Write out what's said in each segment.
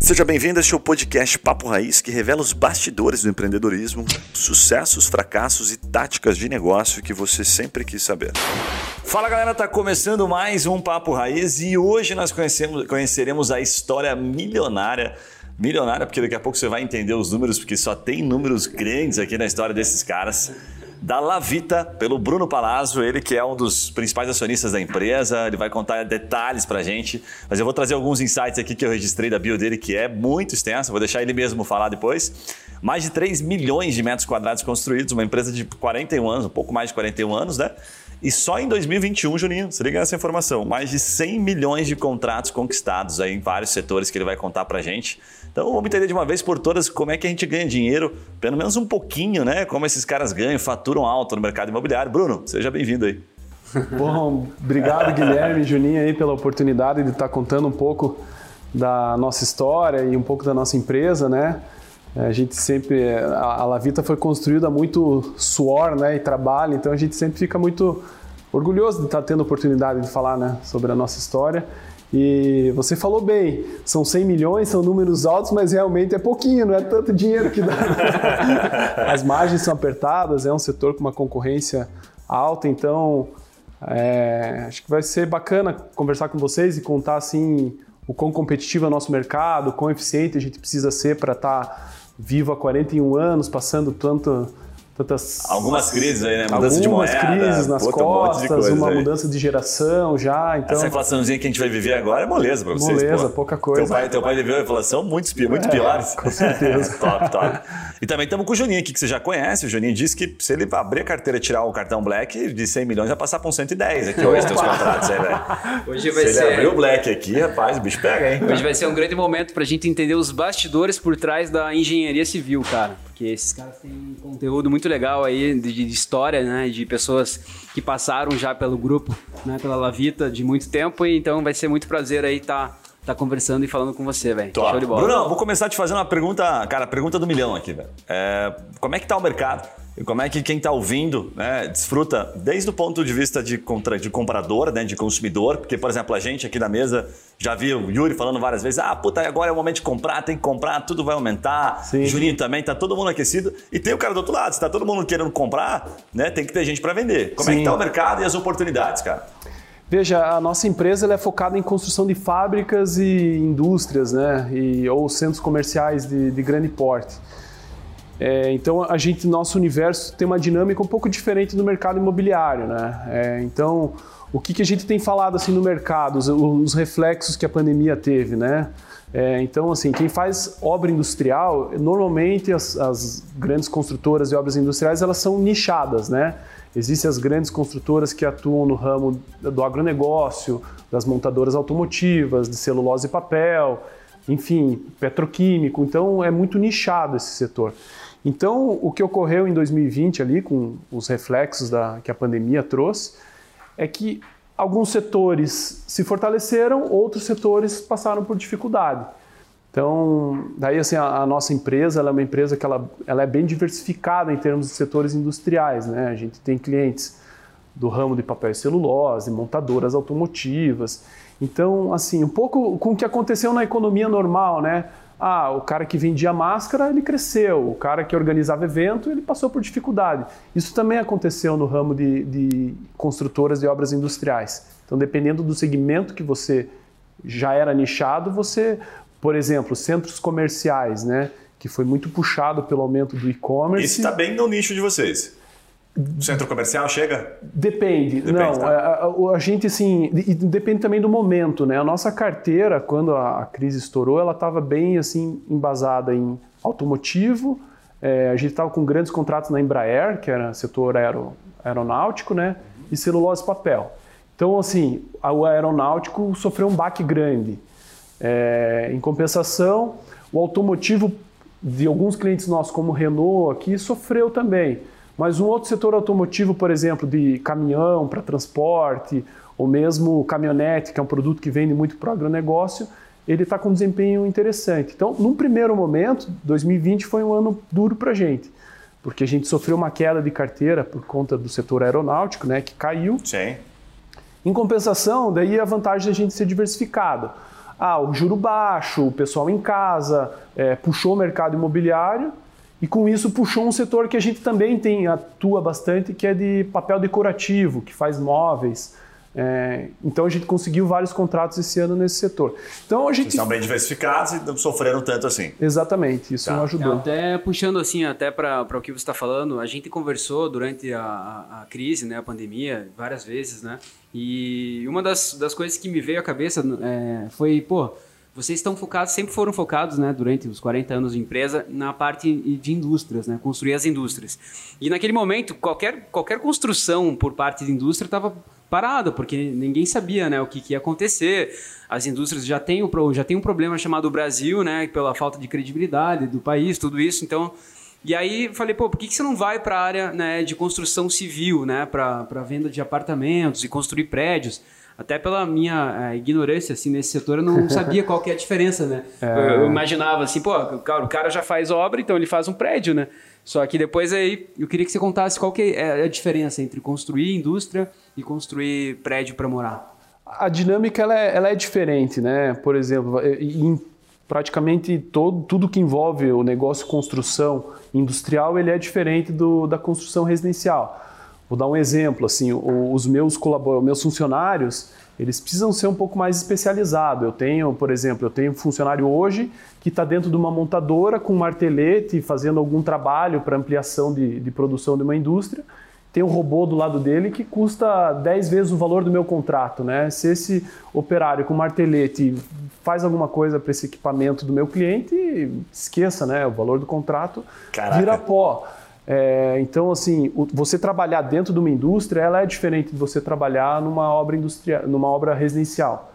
Seja bem-vindo a este podcast Papo Raiz, que revela os bastidores do empreendedorismo, sucessos, fracassos e táticas de negócio que você sempre quis saber. Fala galera, tá começando mais um Papo Raiz e hoje nós conheceremos a história milionária milionária, porque daqui a pouco você vai entender os números, porque só tem números grandes aqui na história desses caras. Da Lavita, pelo Bruno Palazzo, ele que é um dos principais acionistas da empresa, ele vai contar detalhes pra gente, mas eu vou trazer alguns insights aqui que eu registrei da bio dele, que é muito extensa, vou deixar ele mesmo falar depois. Mais de 3 milhões de metros quadrados construídos, uma empresa de 41 anos, um pouco mais de 41 anos, né? E só em 2021, Juninho, você liga essa informação, mais de 100 milhões de contratos conquistados aí em vários setores que ele vai contar pra gente. Então vamos entender de uma vez por todas como é que a gente ganha dinheiro, pelo menos um pouquinho, né? Como esses caras ganham, faturam alto no mercado imobiliário. Bruno, seja bem-vindo aí. Bom, obrigado Guilherme e Juninho aí pela oportunidade de estar contando um pouco da nossa história e um pouco da nossa empresa, né? A gente sempre, a Lavita foi construída muito suor, né, e trabalho, então a gente sempre fica muito orgulhoso de estar tendo a oportunidade de falar, né, sobre a nossa história. E você falou bem, são 100 milhões, são números altos, mas realmente é pouquinho, não é tanto dinheiro que dá. As margens são apertadas, é um setor com uma concorrência alta, então é, acho que vai ser bacana conversar com vocês e contar assim o quão competitivo é o nosso mercado, o quão eficiente a gente precisa ser para estar tá vivo há 41 anos, passando tanto tantas algumas crises aí, né? Mudança de moeda, crises nas costas, um uma aí. mudança de geração já. Então essa inflaçãozinha que a gente vai viver agora é moleza para vocês. Moleza, pô. pouca coisa. Teu pai, teu pai viveu a inflação muito, muito é, piores. Com certeza. top, top. E também estamos com o Juninho aqui que você já conhece. O Juninho disse que se ele abrir a carteira e tirar o cartão Black de 100 milhões vai passar para um 110 aqui hoje teus contratos aí, velho. Hoje vai se ser. ele abrir o Black aqui, rapaz, o bicho pega, hein? Hoje vai ser um grande momento para a gente entender os bastidores por trás da engenharia civil, cara. Porque esses caras têm conteúdo muito legal aí de, de, história, né? De pessoas que passaram já pelo grupo, né? Pela Lavita de muito tempo. E então vai ser muito prazer aí estar. Tá tá conversando e falando com você, velho. Show de bola. Bruno, vou começar te fazendo uma pergunta, cara, pergunta do milhão aqui, velho. É, como é que tá o mercado? E como é que quem está ouvindo né, desfruta desde o ponto de vista de, contra, de comprador, né, de consumidor? Porque, por exemplo, a gente aqui na mesa já viu o Yuri falando várias vezes: ah, puta, agora é o momento de comprar, tem que comprar, tudo vai aumentar. Sim. Juninho também, tá todo mundo aquecido. E tem o cara do outro lado, se tá todo mundo querendo comprar, né, tem que ter gente para vender. Como Sim. é que tá o mercado e as oportunidades, cara? Veja, a nossa empresa é focada em construção de fábricas e indústrias, né, e, ou centros comerciais de, de grande porte. É, então a gente, nosso universo tem uma dinâmica um pouco diferente do mercado imobiliário, né? É, então o que, que a gente tem falado assim no mercado, os, os reflexos que a pandemia teve, né? É, então assim, quem faz obra industrial, normalmente as, as, grandes construtoras de obras industriais elas são nichadas, né? Existem as grandes construtoras que atuam no ramo do agronegócio, das montadoras automotivas, de celulose e papel, enfim, petroquímico. Então é muito nichado esse setor. Então, o que ocorreu em 2020 ali, com os reflexos da, que a pandemia trouxe, é que alguns setores se fortaleceram, outros setores passaram por dificuldade. Então, daí assim, a, a nossa empresa é uma empresa que ela, ela é bem diversificada em termos de setores industriais. Né? A gente tem clientes do ramo de papel e celulose, montadoras automotivas. Então, assim, um pouco com o que aconteceu na economia normal, né? Ah, o cara que vendia máscara, ele cresceu. O cara que organizava evento, ele passou por dificuldade. Isso também aconteceu no ramo de, de construtoras de obras industriais. Então, dependendo do segmento que você já era nichado, você, por exemplo, centros comerciais, né? Que foi muito puxado pelo aumento do e-commerce. Isso está bem no nicho de vocês. Centro comercial chega? Depende. depende não, tá? a, a, a, gente assim, depende também do momento, né? A nossa carteira, quando a, a crise estourou, ela estava bem assim embasada em automotivo. É, a gente estava com grandes contratos na Embraer, que era setor aero, aeronáutico, né? E celulose papel. Então, assim, o aeronáutico sofreu um baque grande. É, em compensação, o automotivo de alguns clientes nossos, como Renault aqui, sofreu também. Mas um outro setor automotivo, por exemplo, de caminhão para transporte, ou mesmo caminhonete, que é um produto que vende muito para o agronegócio, ele está com um desempenho interessante. Então, num primeiro momento, 2020 foi um ano duro para a gente, porque a gente sofreu uma queda de carteira por conta do setor aeronáutico, né, que caiu. Sim. Em compensação, daí a vantagem da gente ser diversificado. Ah, o juro baixo, o pessoal em casa, é, puxou o mercado imobiliário e com isso puxou um setor que a gente também tem, atua bastante, que é de papel decorativo, que faz móveis. É, então a gente conseguiu vários contratos esse ano nesse setor. Então a gente Vocês são bem diversificados e não sofreram tanto assim. Exatamente, isso tá. ajudou. Até puxando assim, até para o que você está falando, a gente conversou durante a, a, a, crise, né, a pandemia, várias vezes, né? E uma das, das coisas que me veio à cabeça é, foi, pô, vocês estão focados, sempre foram focados, né, durante os 40 anos de empresa, na parte de indústrias, né, construir as indústrias. E naquele momento, qualquer, qualquer construção por parte de indústria estava parada, porque ninguém sabia, né, o que, que, ia acontecer. As indústrias já têm, já têm um problema chamado Brasil, né, pela falta de credibilidade do país, tudo isso. Então, e aí falei, pô, por que, que você não vai para a área né, de construção civil, né, para venda de apartamentos e construir prédios? até pela minha é, ignorância assim nesse setor, eu não sabia qual que é a diferença, né? É. Eu, eu, imaginava assim, pô, o cara já faz obra, então ele faz um prédio, né? Só que depois aí eu queria que você contasse qual que é a diferença entre construir indústria e construir prédio para morar. A dinâmica ela é, ela é, diferente, né? Por exemplo, em praticamente todo, tudo que envolve o negócio construção industrial ele é diferente do, da construção residencial. Vou dar um exemplo, assim, os meus meus funcionários, eles precisam ser um pouco mais especializados. Eu tenho, por exemplo, eu tenho um funcionário hoje que está dentro de uma montadora com um martelete fazendo algum trabalho para ampliação de, de, produção de uma indústria. Tem um robô do lado dele que custa 10 vezes o valor do meu contrato. Né? Se esse operário com martelete faz alguma coisa para esse equipamento do meu cliente, esqueça, né? o valor do contrato Caraca. vira pó. É, então, assim, o, você trabalhar dentro de uma indústria, ela é diferente de você trabalhar numa obra industrial, numa obra residencial.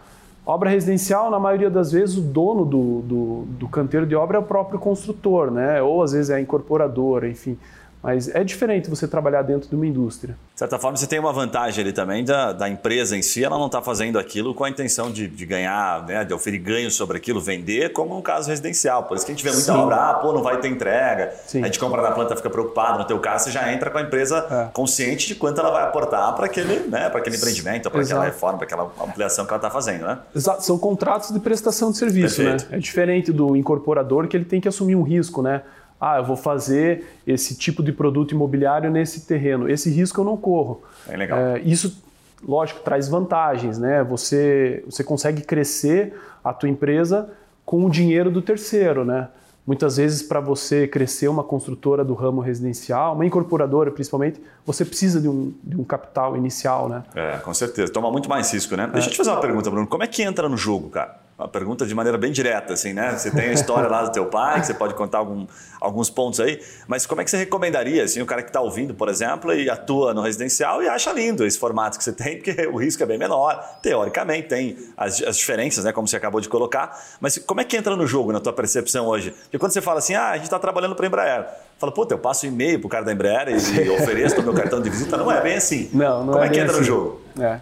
Obra residencial, na maioria das vezes, o dono do, do, do canteiro de obra é o próprio construtor, né? Ou às vezes é a incorporadora, enfim. Mas é diferente você trabalhar dentro de uma indústria. De certa forma, você tem uma vantagem ali também da, da empresa em si, ela não está fazendo aquilo com a intenção de, de ganhar, né, de oferir ganho sobre aquilo, vender, como no caso residencial. Por isso que a gente vê muita Sim. obra, ah, pô, não vai ter entrega. Sim. A gente compra na planta, fica preocupado. No teu caso, você já entra com a empresa é. consciente de quanto ela vai aportar para aquele, né, aquele empreendimento, para aquela reforma, para aquela ampliação que ela está fazendo, né? Exato, são contratos de prestação de serviço, né? Perfeito. né? É diferente do incorporador que ele tem que assumir um risco, né? Ah, eu vou fazer esse tipo de produto imobiliário nesse terreno. Esse risco eu não corro. É legal. É, isso, lógico, traz vantagens, né? Você, você consegue crescer a tua empresa com o dinheiro do terceiro, né? Muitas vezes, para você crescer uma construtora do ramo residencial, uma incorporadora principalmente, você precisa de um, de um capital inicial, né? É, com certeza. Toma muito mais risco, né? É. Deixa eu te fazer uma pergunta, Bruno. Como é que entra no jogo, cara? Uma pergunta de maneira bem direta, assim, né? Você tem a história lá do teu pai, que você pode contar algum, alguns pontos aí, mas como é que você recomendaria, assim, o cara que está ouvindo, por exemplo, e atua no residencial e acha lindo esse formato que você tem, porque o risco é bem menor, teoricamente, tem as, as diferenças, né, como você acabou de colocar, mas como é que entra no jogo, na tua percepção hoje? Porque quando você fala assim, ah, a gente está trabalhando para a Embraer, fala, puta, eu passo e-mail pro cara da Embraer e ofereço o meu cartão de visita, não é bem assim. Não, não como é, é que entra assim. no jogo? É.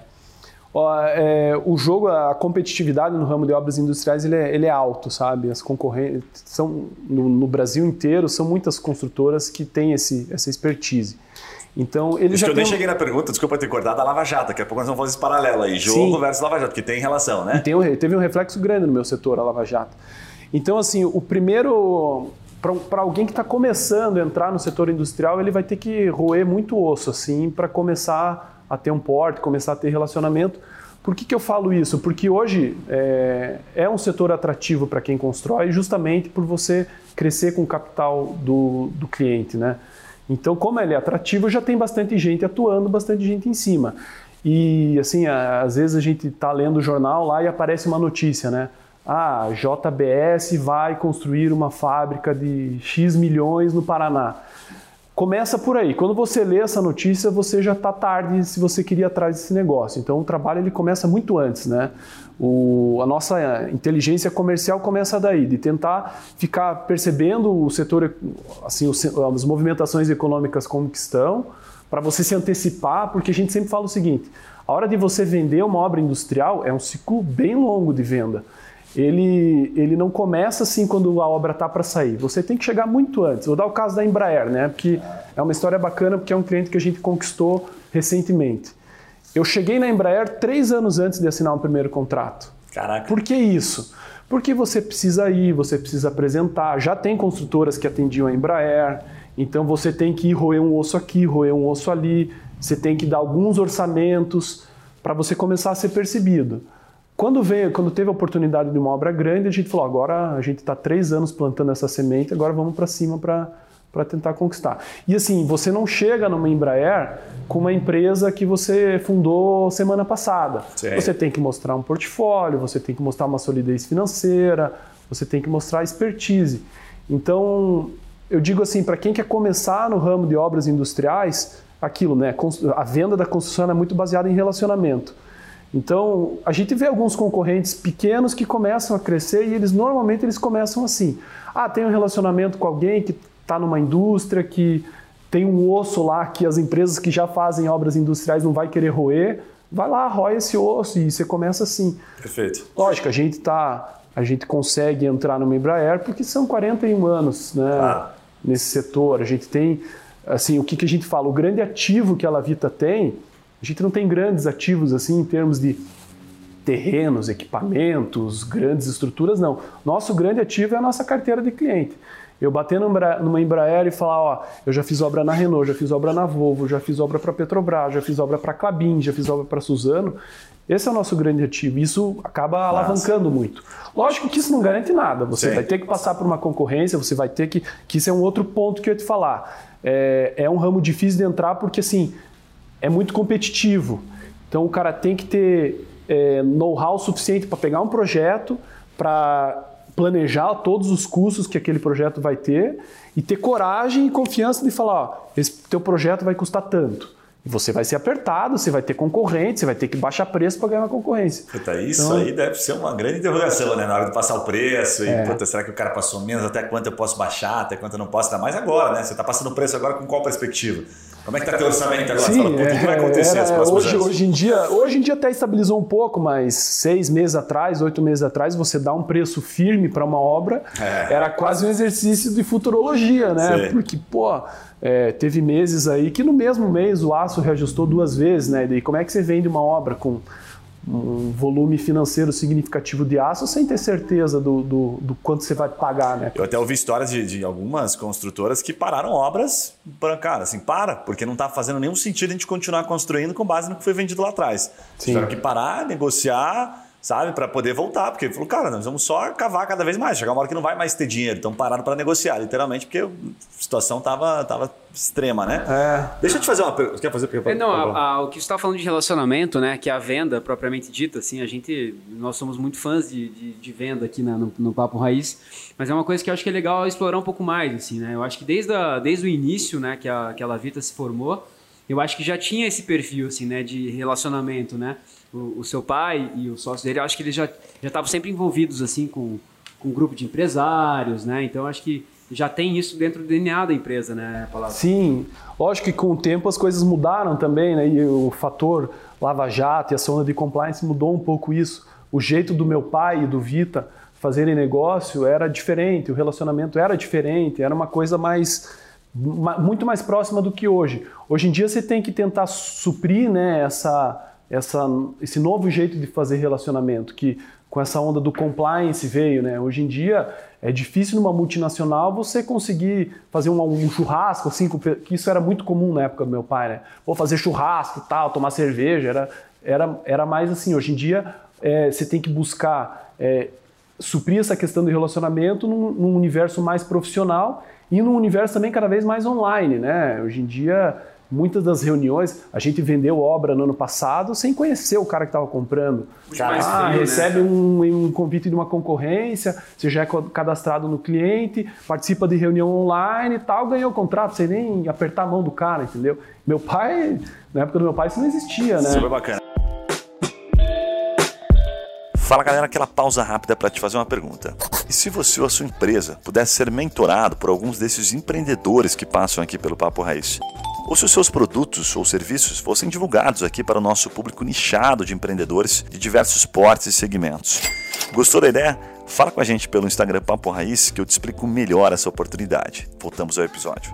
É, o jogo, a competitividade no ramo de obras industriais, ele é, ele é alto, sabe? As concorrentes são no, no, Brasil inteiro são muitas construtoras que têm esse, essa expertise. Então, ele Isso já que eu tem... nem cheguei na pergunta, desculpa ter cortado a Lava Jato, daqui a pouco nós vamos fazer esse paralelo aí, jogo Sim. versus Lava Jato, que tem relação, né? E tem um, teve um reflexo grande no meu setor, a Lava Jato. Então, assim, o primeiro para alguém que está começando a entrar no setor industrial, ele vai ter que roer muito osso assim para começar a ter um porte, começar a ter relacionamento. Por que, que eu falo isso? Porque hoje é, é um setor atrativo para quem constrói, justamente por você crescer com o capital do, do cliente, né? Então, como ele é atrativo, já tem bastante gente atuando, bastante gente em cima. E assim, às vezes a gente está lendo o jornal lá e aparece uma notícia, né? Ah, JBS vai construir uma fábrica de X milhões no Paraná. Começa por aí. Quando você lê essa notícia, você já está tarde se você queria atrás desse negócio. Então, o trabalho ele começa muito antes, né? O, a nossa inteligência comercial começa daí, de tentar ficar percebendo o setor, assim, as movimentações econômicas como que estão, para você se antecipar, porque a gente sempre fala o seguinte: a hora de você vender uma obra industrial é um ciclo bem longo de venda ele, ele não começa assim quando a obra está para sair. Você tem que chegar muito antes. Vou dar o caso da Embraer, né? Porque é uma história bacana, porque é um cliente que a gente conquistou recentemente. Eu cheguei na Embraer três anos antes de assinar o um primeiro contrato. Caraca. Por que isso? Porque você precisa ir, você precisa apresentar. Já tem construtoras que atendiam a Embraer, então você tem que ir roer um osso aqui, roer um osso ali, você tem que dar alguns orçamentos para você começar a ser percebido. Quando veio, quando teve a oportunidade de uma obra grande, a gente falou: agora a gente está três anos plantando essa semente, agora vamos para cima para para tentar conquistar. E assim, você não chega numa Embraer com uma empresa que você fundou semana passada. Sim. Você tem que mostrar um portfólio, você tem que mostrar uma solidez financeira, você tem que mostrar expertise. Então, eu digo assim, para quem quer começar no ramo de obras industriais, aquilo, né? A venda da construção é muito baseada em relacionamento. Então, a gente vê alguns concorrentes pequenos que começam a crescer e eles normalmente eles começam assim: "Ah, tem um relacionamento com alguém que está numa indústria que tem um osso lá que as empresas que já fazem obras industriais não vai querer roer, vai lá, rói esse osso e você começa assim. Perfeito. Lógico, a gente tá, a gente consegue entrar no Embraer porque são 41 anos, né, ah. nesse setor. A gente tem assim, o que, que a gente fala, o grande ativo que a Lavita tem, a gente não tem grandes ativos assim em termos de terrenos, equipamentos, grandes estruturas, não. Nosso grande ativo é a nossa carteira de cliente. Eu bater numa Embraer e falar, ó, eu já fiz obra na Renault, já fiz obra na Volvo, já fiz obra para Petrobras, já fiz obra para Clabin, já fiz obra para Suzano. Esse é o nosso grande ativo. Isso acaba Nossa. alavancando muito. Lógico que isso não garante nada. Você Sim. vai ter que passar por uma concorrência, você vai ter que. Que isso é um outro ponto que eu ia te falar. É, é um ramo difícil de entrar porque assim é muito competitivo. Então o cara tem que ter é, know-how suficiente para pegar um projeto, para planejar todos os custos que aquele projeto vai ter e ter coragem e confiança de falar, ó, esse teu projeto vai custar tanto. E você vai ser apertado, você vai ter concorrente, você vai ter que baixar preço para ganhar na concorrência. Puta, isso então, aí deve ser uma grande interrogação, né? Na hora de passar o preço e, é. puta, será que o cara passou menos? Até quanto eu posso baixar? Até quanto eu não posso? Ainda mais agora, né? Você está passando o preço agora com qual perspectiva? Como é que está teu orçamento agora? Sim, Fala, o que vai é, acontecer era, hoje, hoje, em dia, hoje em dia até estabilizou um pouco, mas seis meses atrás, oito meses atrás, você dá um preço firme para uma obra, é. era quase um exercício de futurologia, né? Sim. Porque, pô, é, teve meses aí que no mesmo mês o aço reajustou duas vezes, né? E como é que você vende uma obra com um volume financeiro significativo de aço sem ter certeza do, do, do quanto você vai pagar, né? Eu até ouvi histórias de, de algumas construtoras que pararam obras para, cara, assim, para, porque não está fazendo nenhum sentido a gente continuar construindo com base no que foi vendido lá atrás. Sim. Tiveram que parar, negociar sabe? Para poder voltar. Porque ele falou, cara, nós vamos só cavar cada vez mais. Chegar uma hora que não vai mais ter dinheiro. Então pararam para negociar, literalmente, porque a situação tava, tava extrema, né? É. Deixa eu te fazer uma pergunta. Quer fazer? É, não, a, a, o que você está falando de relacionamento, né? Que é a venda propriamente dita, assim, a gente, nós somos muito fãs de, de, de venda aqui na, no, no, Papo Raiz, mas é uma coisa que eu acho que é legal explorar um pouco mais, assim, né? Eu acho que desde, a, desde o início, né, que a, que a Lavita se formou, eu acho que já tinha esse perfil, assim, né, de relacionamento, né? O, o, seu pai e o sócio dele, eu acho que eles já já estavam sempre envolvidos assim com, com um grupo de empresários, né? Então acho que já tem isso dentro do DNA da empresa, né, Palavra? Sim, lógico que com o tempo as coisas mudaram também, né? E o fator Lava Jato e a zona de compliance mudou um pouco isso. O jeito do meu pai e do Vita fazerem negócio era diferente, o relacionamento era diferente, era uma coisa mais muito mais próxima do que hoje. Hoje em dia você tem que tentar suprir né, essa, essa, esse novo jeito de fazer relacionamento, que com essa onda do compliance veio, né? Hoje em dia é difícil numa multinacional você conseguir fazer um, um churrasco, assim, que isso era muito comum na época do meu pai, né? Vou fazer churrasco tal, tomar cerveja, era, era, era mais assim. Hoje em dia é, você tem que buscar é, suprir essa questão do relacionamento num, num universo mais profissional e num universo também cada vez mais online, né? Hoje em dia Muitas das reuniões, a gente vendeu obra no ano passado sem conhecer o cara que estava comprando. Cara, ah, frio, recebe né? um, um, convite de uma concorrência, você já é cadastrado no cliente, participa de reunião online e tal, ganhou o contrato, sem nem apertar a mão do cara, entendeu? Meu pai, na época do meu pai, isso não existia, né? Super bacana. Fala galera, aquela pausa rápida para te fazer uma pergunta. E se você ou a sua empresa pudesse ser mentorado por alguns desses empreendedores que passam aqui pelo Papo Raiz? Ou se os seus produtos ou serviços fossem divulgados aqui para o nosso público nichado de empreendedores de diversos portes e segmentos. Gostou da ideia? Fala com a gente pelo Instagram Papo Raiz que eu te explico melhor essa oportunidade. Voltamos ao episódio.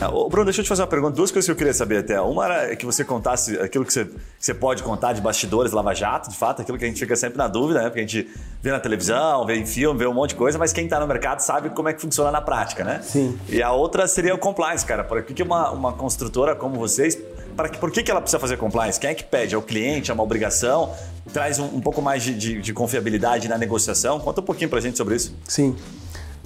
Ah, Bruno, deixa eu te fazer uma pergunta. Duas coisas que eu queria saber até. Uma era que você contasse aquilo que você, que você pode contar de bastidores Lava Jato, de fato, aquilo que a gente fica sempre na dúvida, né? Porque a gente vê na televisão, vê em filme, vê um monte de coisa, mas quem está no mercado sabe como é que funciona na prática, né? Sim. E a outra seria o compliance, cara. Por que uma, uma construtora como vocês, para que, por que, que ela precisa fazer compliance? Quem é que pede? É o cliente? É uma obrigação? Traz um, um pouco mais de, de, de confiabilidade na negociação? Conta um pouquinho para a gente sobre isso. Sim.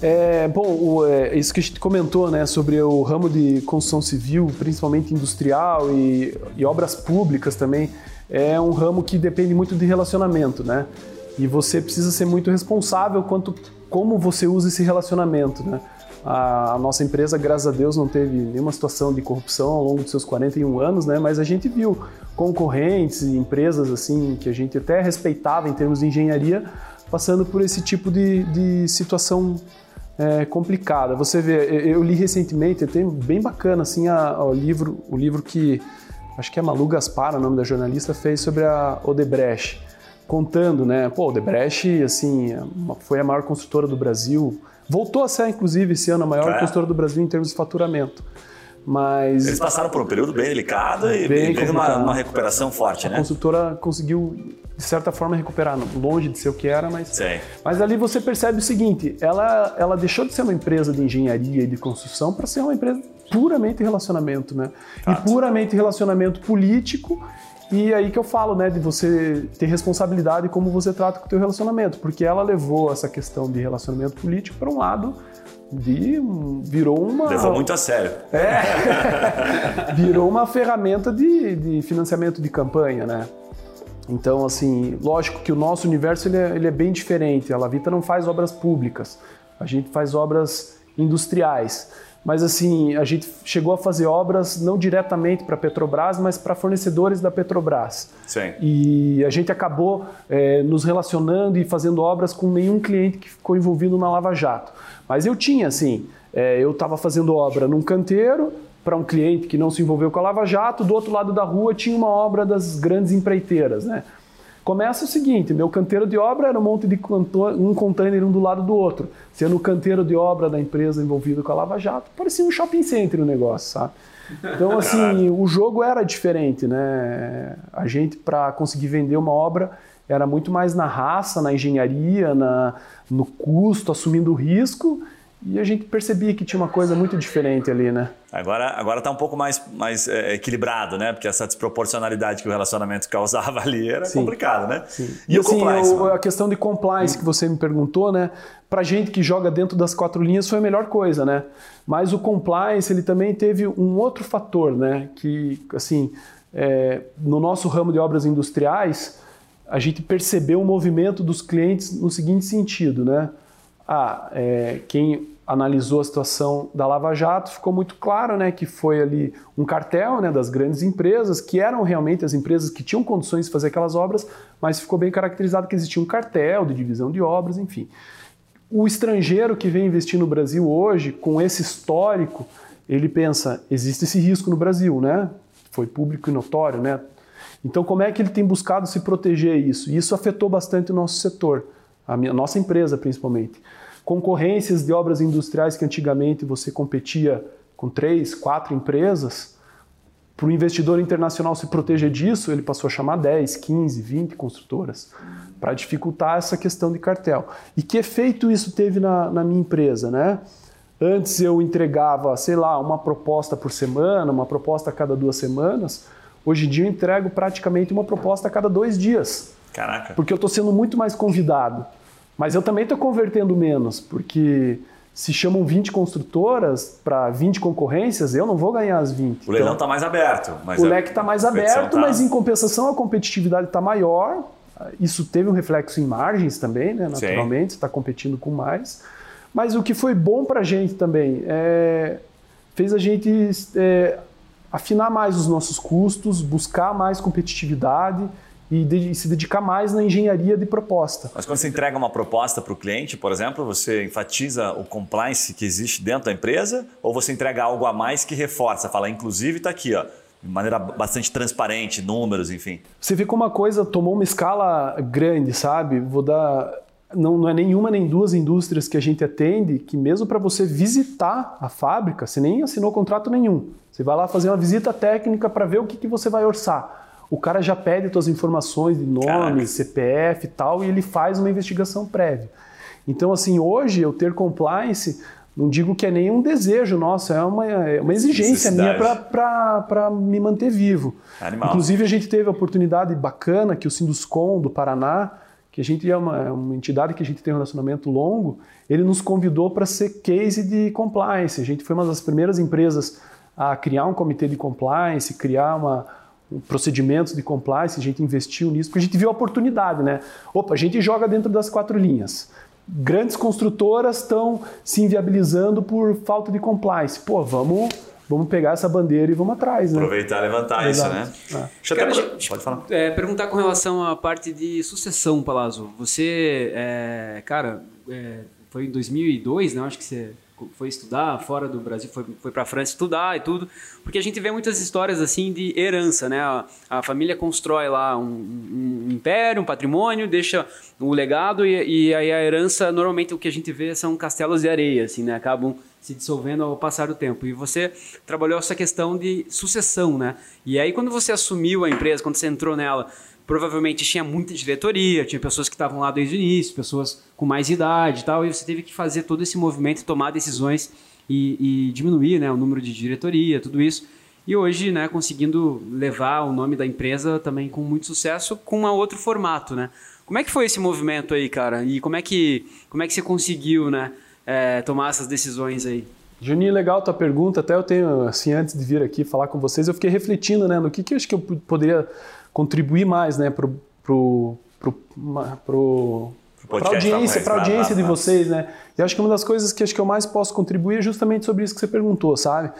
É, bom, o, é, isso que a gente comentou, né, sobre o ramo de construção civil, principalmente industrial e, e, obras públicas também, é um ramo que depende muito de relacionamento, né? E você precisa ser muito responsável quanto como você usa esse relacionamento, né? A, nossa empresa, graças a Deus, não teve nenhuma situação de corrupção ao longo dos seus 41 anos, né? Mas a gente viu concorrentes e empresas assim que a gente até respeitava em termos de engenharia passando por esse tipo de, de situação é, complicada. Você vê, eu li recentemente, tem bem bacana assim a, o livro, o livro que acho que é Malu Gaspar, o nome da jornalista, fez sobre a Odebrecht, contando, né? Pô, Odebrecht, assim, foi a maior construtora do Brasil, voltou a ser, inclusive, esse ano a maior é. construtora do Brasil em termos de faturamento. Mas eles passaram por um período bem delicado e bem teve uma, uma, recuperação forte, a né? A construtora conseguiu de certa forma recuperar, longe de ser o que era, mas Sim. mas ali você percebe o seguinte, ela ela deixou de ser uma empresa de engenharia e de construção para ser uma empresa puramente relacionamento, né? E puramente relacionamento político e aí que eu falo, né, de você ter responsabilidade como você trata com o teu relacionamento, porque ela levou essa questão de relacionamento político para um lado de virou uma levou muito a sério é, virou uma ferramenta de, de financiamento de campanha, né? Então, assim, lógico que o nosso universo ele é, ele é bem diferente. A Lavita não faz obras públicas, a gente faz obras industriais. Mas assim, a gente chegou a fazer obras não diretamente para a Petrobras, mas para fornecedores da Petrobras. Sim. E a gente acabou é, nos relacionando e fazendo obras com nenhum cliente que ficou envolvido na Lava Jato. Mas eu tinha, assim, é, eu estava fazendo obra num canteiro, para um cliente que não se envolveu com a Lava Jato, do outro lado da rua tinha uma obra das grandes empreiteiras, né? Começa o seguinte, meu canteiro de obra era um monte de um container um do lado do outro. Sendo o canteiro de obra da empresa envolvida com a Lava Jato, parecia um shopping center o negócio, sabe? Então, assim, o jogo era diferente, né? A gente, para conseguir vender uma obra, era muito mais na raça, na engenharia, na, no custo, assumindo o risco, e a gente percebia que tinha uma coisa muito diferente ali, né? Agora, agora tá um pouco mais, mais é, equilibrado, né? Porque essa desproporcionalidade que o relacionamento causava ali era Sim. complicado, né? Sim. E, e assim, o, a questão de compliance que você me perguntou, né? Pra gente que joga dentro das quatro linhas foi a melhor coisa, né? Mas o compliance, ele também teve um outro fator, né? Que, assim, é, no nosso ramo de obras industriais, a gente percebeu o movimento dos clientes no seguinte sentido, né? Ah, é, quem analisou a situação da Lava Jato, ficou muito claro né, que foi ali um cartel né, das grandes empresas, que eram realmente as empresas que tinham condições de fazer aquelas obras, mas ficou bem caracterizado que existia um cartel de divisão de obras, enfim. O estrangeiro que vem investir no Brasil hoje, com esse histórico, ele pensa, existe esse risco no Brasil, né? Foi público e notório, né? Então, como é que ele tem buscado se proteger isso? E isso afetou bastante o nosso setor, a, minha, a nossa empresa principalmente concorrências de obras industriais que antigamente você competia com três, quatro empresas, para o investidor internacional se proteger disso, ele passou a chamar 10, 15, 20 construtoras, para dificultar essa questão de cartel. E que efeito isso teve na, na minha empresa, né? Antes eu entregava, sei lá, uma proposta por semana, uma proposta a cada duas semanas. Hoje em dia eu entrego praticamente uma proposta a cada dois dias. Caraca. Porque eu estou sendo muito mais convidado. Mas eu também estou convertendo menos, porque se chamam 20 construtoras para 20 concorrências, eu não vou ganhar as 20. O leilão está então, mais aberto. o leque está mais aberto, tá... mas em compensação a competitividade está maior. Isso teve um reflexo em margens também, né? naturalmente, está competindo com mais. Mas o que foi bom para a gente também é, fez a gente é, afinar mais os nossos custos, buscar mais competitividade e, de, e se dedicar mais na engenharia de proposta. Mas quando você entrega uma proposta para o cliente, por exemplo, você enfatiza o compliance que existe dentro da empresa ou você entrega algo a mais que reforça? Fala, inclusive está aqui, ó, de maneira bastante transparente, números, enfim. Você vê como uma coisa tomou uma escala grande, sabe? Vou dar não, não é nenhuma nem duas indústrias que a gente atende que mesmo para você visitar a fábrica, você nem assinou contrato nenhum. Você vai lá fazer uma visita técnica para ver o que, que você vai orçar. O cara já pede suas informações de nome, Caraca. CPF e tal, e ele faz uma investigação prévia. Então, assim, hoje eu ter compliance, não digo que é nenhum desejo nosso, é uma, é uma exigência minha para me manter vivo. Animal. Inclusive, a gente teve a oportunidade bacana que o Sinduscom do Paraná, que a gente é uma, é uma entidade que a gente tem um relacionamento longo, ele nos convidou para ser case de compliance. A gente foi uma das primeiras empresas a criar um comitê de compliance, criar uma, um procedimentos de compliance, a gente investiu nisso, porque a gente viu a oportunidade, né? Opa, a gente joga dentro das quatro linhas. Grandes construtoras estão se inviabilizando por falta de compliance. Pô, vamos vamos pegar essa bandeira e vamos atrás, né? Aproveitar e levantar Exato. isso, né? É. Deixa Cara, até... Pode falar. É, perguntar com relação à parte de sucessão, Palazzo. Você, é, cara, é, foi em 2002, né? Acho que você foi estudar fora do Brasil, foi, foi para a França estudar e tudo, porque a gente vê muitas histórias assim de herança, né? A, a família constrói lá um, um, império, um patrimônio, deixa o legado e, e, aí a herança, normalmente o que a gente vê são castelos de areia, assim, né? Acabam se dissolvendo ao passar do tempo. E você trabalhou essa questão de sucessão, né? E aí quando você assumiu a empresa, quando você entrou nela, provavelmente tinha muita diretoria, tinha pessoas que estavam lá desde o início, pessoas com mais idade e tal, e você teve que fazer todo esse movimento, tomar decisões e, e diminuir né, o número de diretoria, tudo isso. E hoje, né, conseguindo levar o nome da empresa também com muito sucesso, com um outro formato, né? Como é que foi esse movimento aí, cara? E como é que, como é que você conseguiu, né, é, tomar essas decisões aí? Juninho, legal tua pergunta. Até eu tenho, assim, antes de vir aqui falar com vocês, eu fiquei refletindo, né, no que, que eu acho que eu poderia contribuir mais, né, pro, pro, pro, pro para audiência, para audiência de vocês, né? E acho que uma das coisas que acho que eu mais posso contribuir é justamente sobre isso que você perguntou, sabe?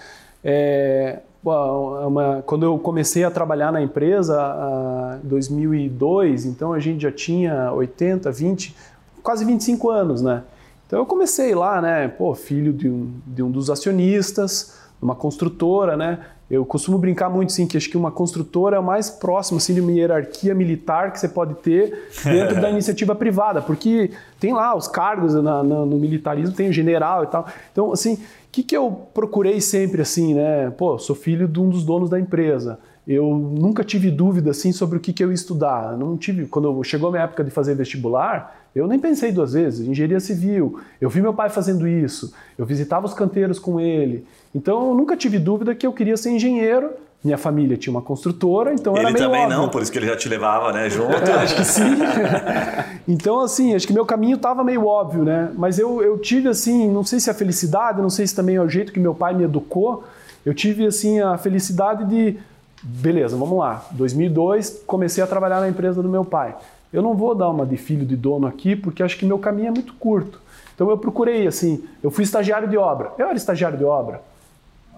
É, uma, quando eu comecei a trabalhar na empresa em 2002, então a gente já tinha 80, 20, quase 25 anos, né? Então eu comecei lá, né? Pô, filho de um, de um dos acionistas, uma construtora, né? Eu costumo brincar muito assim que acho que uma construtora é o mais próximo assim de uma hierarquia militar que você pode ter dentro da iniciativa privada, porque tem lá os cargos na, na, no militarismo, tem o general e tal. Então, assim, o que, que eu procurei sempre assim, né? Pô, sou filho de um dos donos da empresa. Eu nunca tive dúvida assim sobre o que, que eu ia estudar. Não tive, quando chegou a minha época de fazer vestibular, eu nem pensei duas vezes, engenharia civil. Eu vi meu pai fazendo isso, eu visitava os canteiros com ele. Então eu nunca tive dúvida que eu queria ser engenheiro. Minha família tinha uma construtora, então ele era meio Ele também óbvio. não, por isso que ele já te levava, né, junto. É, acho que sim. então assim, acho que meu caminho estava meio óbvio, né? Mas eu, eu tive assim, não sei se a felicidade, não sei se também é o jeito que meu pai me educou. Eu tive assim a felicidade de, beleza, vamos lá. 2002 comecei a trabalhar na empresa do meu pai eu não vou dar uma de filho de dono aqui porque acho que meu caminho é muito curto. Então eu procurei assim, eu fui estagiário de obra. Eu era estagiário de obra.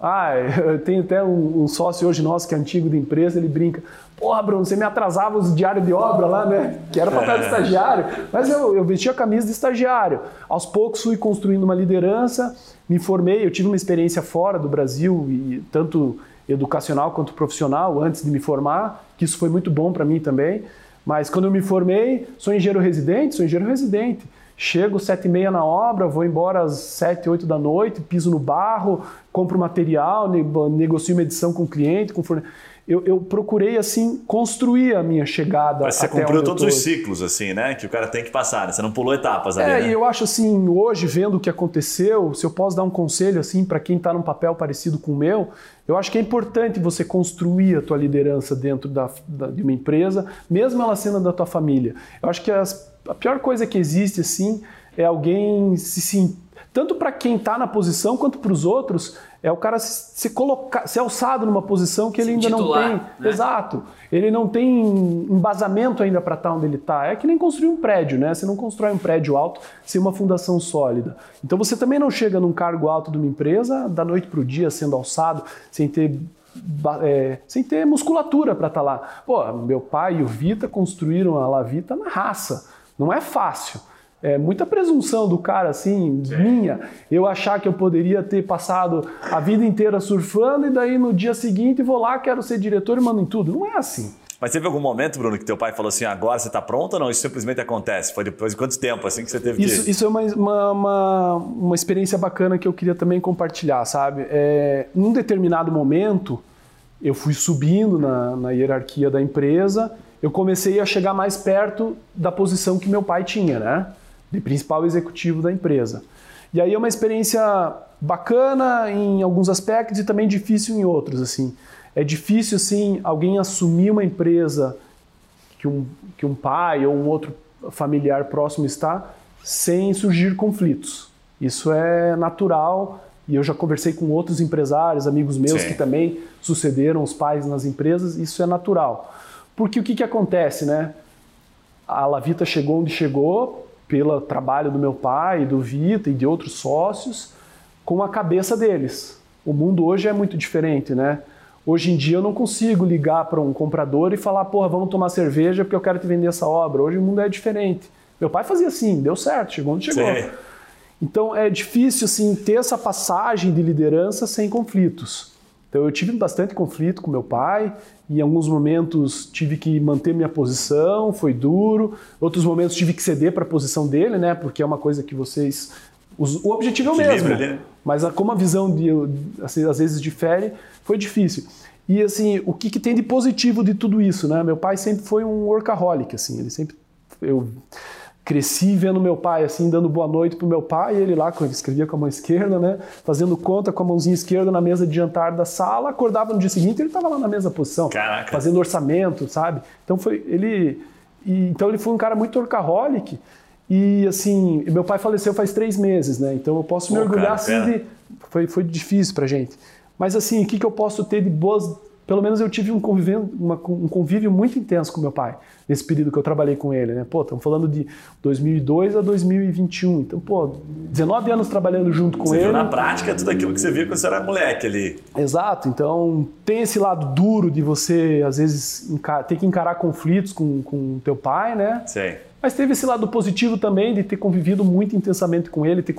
Ah, eu tenho até um, um sócio hoje nosso que é antigo de empresa, ele brinca. Porra, Bruno, você me atrasava os diários de obra lá, né? Que era papel de é. estagiário. Mas eu, eu vestia a camisa de estagiário. Aos poucos fui construindo uma liderança, me formei, eu tive uma experiência fora do Brasil, e tanto educacional quanto profissional, antes de me formar, que isso foi muito bom para mim também. Mas quando eu me formei, sou engenheiro residente, sou engenheiro residente. Chego sete e meia na obra, vou embora às sete, oito da noite, piso no barro, compro material, negocio uma edição com o cliente, com fornecedor eu, eu, procurei assim construir a minha chegada. Mas você cumpriu todos os ciclos, assim, né? Que o cara tem que passar, né? Você não pulou etapas ali. É, né? e eu acho assim, hoje, vendo o que aconteceu, se eu posso dar um conselho assim para quem está num papel parecido com o meu, eu acho que é importante você construir a tua liderança dentro da, da, de uma empresa, mesmo ela sendo da tua família. Eu acho que as, a pior coisa que existe assim é alguém se, se tanto para quem está na posição quanto para os outros é o cara se, se colocar, se alçado numa posição que ele ainda titular, não tem. Né? Exato. Ele não tem embasamento ainda para estar tá onde ele está. É que nem construir um prédio, né? Você não constrói um prédio alto sem uma fundação sólida. Então você também não chega num cargo alto de uma empresa da noite para o dia sendo alçado, sem ter é, sem ter musculatura para estar tá lá. Pô, meu pai e o Vita construíram a Lavita na raça. Não é fácil é muita presunção do cara, assim, Sim. minha, eu achar que eu poderia ter passado a vida inteira surfando e daí no dia seguinte vou lá, quero ser diretor e mando em tudo. Não é assim. Mas teve algum momento, Bruno, que teu pai falou assim, agora você está pronto ou não? Isso simplesmente acontece? Foi depois de quanto tempo assim que você teve isso, que... Isso é uma, uma, uma, uma, experiência bacana que eu queria também compartilhar, sabe? É, num determinado momento, eu fui subindo na, na hierarquia da empresa, eu comecei a chegar mais perto da posição que meu pai tinha, né? De principal executivo da empresa. E aí é uma experiência bacana em alguns aspectos e também difícil em outros, assim. É difícil, sim, alguém assumir uma empresa que um, que um pai ou um outro familiar próximo está sem surgir conflitos. Isso é natural e eu já conversei com outros empresários, amigos meus Sim. que também sucederam os pais nas empresas, isso é natural. Porque o que, que acontece, né? A Lavita chegou onde chegou pelo trabalho do meu pai, do Vita e de outros sócios, com a cabeça deles. O mundo hoje é muito diferente, né? Hoje em dia eu não consigo ligar para um comprador e falar, porra, vamos tomar cerveja porque eu quero te vender essa obra. Hoje o mundo é diferente. Meu pai fazia assim, deu certo, chegou onde chegou. Sim. Então é difícil assim ter essa passagem de liderança sem conflitos. Então eu tive bastante conflito com meu pai, em alguns momentos tive que manter minha posição, foi duro. Outros momentos tive que ceder para a posição dele, né? Porque é uma coisa que vocês o objetivo é o mesmo, né? mas como a visão de, assim, às vezes difere, foi difícil. E assim, o que, que, tem de positivo de tudo isso, né? Meu pai sempre foi um workaholic, assim, ele sempre eu cresci vendo meu pai assim dando boa noite pro meu pai, ele lá escrevia com a mão esquerda, né? Fazendo conta com a mãozinha esquerda na mesa de jantar da sala, acordava no dia seguinte, ele estava lá na mesma posição, Caraca. fazendo orçamento, sabe? Então foi ele e, então ele foi um cara muito workaholic e assim, meu pai faleceu faz três meses, né? Então eu posso me orgulhar assim de. Foi, foi difícil pra gente. Mas assim, o que, que eu posso ter de boas. Pelo menos eu tive um convívio, uma, um convívio muito intenso com meu pai, nesse período que eu trabalhei com ele, né? Pô, estamos falando de 2002 a 2021. Então, pô, 19 anos trabalhando junto com você ele. Viu na prática tudo aquilo que você via quando você era moleque ali. Exato. Então, tem esse lado duro de você, às vezes, ter que encarar conflitos com o teu pai, né? Sim. Mas teve esse lado positivo também de ter convivido muito intensamente com ele, ter,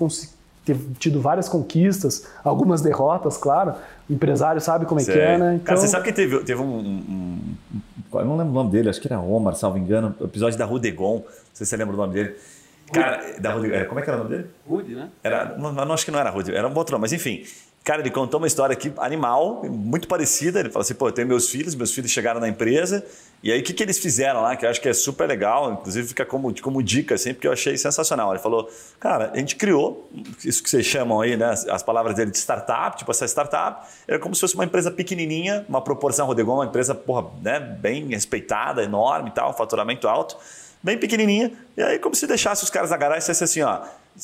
ter tido várias conquistas, algumas derrotas, claro. O empresário sabe como é que é, né? Então... Cara, você sabe que teve, teve um, um, um, Eu não lembro o nome dele, acho que era Omar, salvo engano, o episódio da Rudegon. Não sei se você lembra o nome dele. Cara, da Rude, é, como é que era o nome dele? Rude, né? Era, não, não, acho que não era Rude, era um outro nome, mas enfim. Cara, ele contou uma história aqui animal, muito parecida. Ele falou assim: pô, eu tenho meus filhos, meus filhos chegaram na empresa, e aí o que, que eles fizeram lá, que eu acho que é super legal, inclusive fica como, como dica, assim, porque eu achei sensacional. Ele falou: cara, a gente criou isso que vocês chamam aí, né, as palavras dele de startup, tipo essa startup, era como se fosse uma empresa pequenininha, uma proporção Rodegon, uma empresa, porra, né, bem respeitada, enorme e tal, faturamento alto, bem pequenininha, e aí como se deixasse os caras na garagem e assim: ó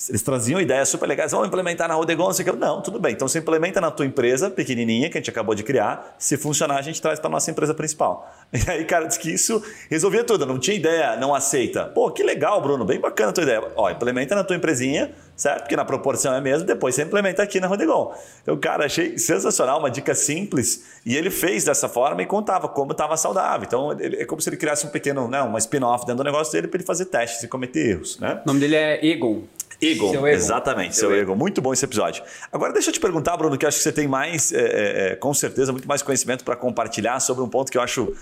eles traziam ideias super legais, vamos implementar na Rodegon, não sei o que. Não, tudo bem. Então você implementa na tua empresa pequenininha, que a gente acabou de criar. Se funcionar, a gente traz para nossa empresa principal. E aí, cara, disse que isso resolvia tudo. Não tinha ideia, não aceita. Pô, que legal, Bruno, bem bacana a tua ideia. Ó, implementa na tua empresinha, certo? Porque na proporção é mesmo, depois você implementa aqui na Rodegon. Então, cara, achei sensacional, uma dica simples. E ele fez dessa forma e contava como estava saudável. Então, ele, é como se ele criasse um pequeno, né, uma spin-off dentro do negócio dele para ele fazer testes e cometer erros, né? O nome dele é Egon. Egon, seu exatamente, seu, seu Egon. Muito bom esse episódio. Agora deixa eu te perguntar, Bruno, que acho que você tem mais, é, é, é com certeza, muito mais conhecimento para compartilhar sobre um ponto que eu acho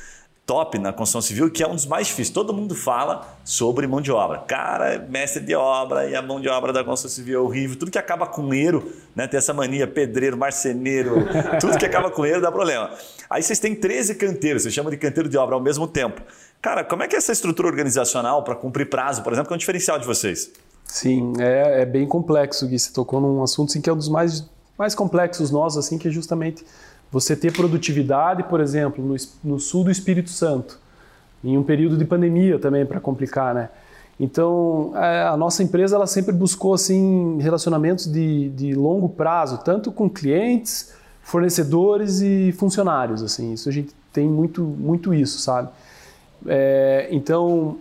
top na construção civil, que é um dos mais difíceis. Todo mundo fala sobre mão de obra. Cara, mestre de obra e a mão de obra da construção civil é horrível. Tudo que acaba com erro, né? Tem essa mania, pedreiro, marceneiro, tudo que acaba com erro dá problema. Aí vocês têm 13 canteiros, vocês chamam de canteiro de obra ao mesmo tempo. Cara, como é que é essa estrutura organizacional para cumprir prazo, por exemplo, que é um diferencial de vocês? Sim, é, é bem complexo, Gui. Você tocou num assunto assim, que é um dos mais, mais complexos nós, assim, que é justamente você ter produtividade, por exemplo, no, no sul do Espírito Santo, em um período de pandemia também, para complicar, né? Então, é, a nossa empresa ela sempre buscou assim relacionamentos de, de longo prazo, tanto com clientes, fornecedores e funcionários. Assim, isso a gente tem muito, muito isso, sabe? É, então,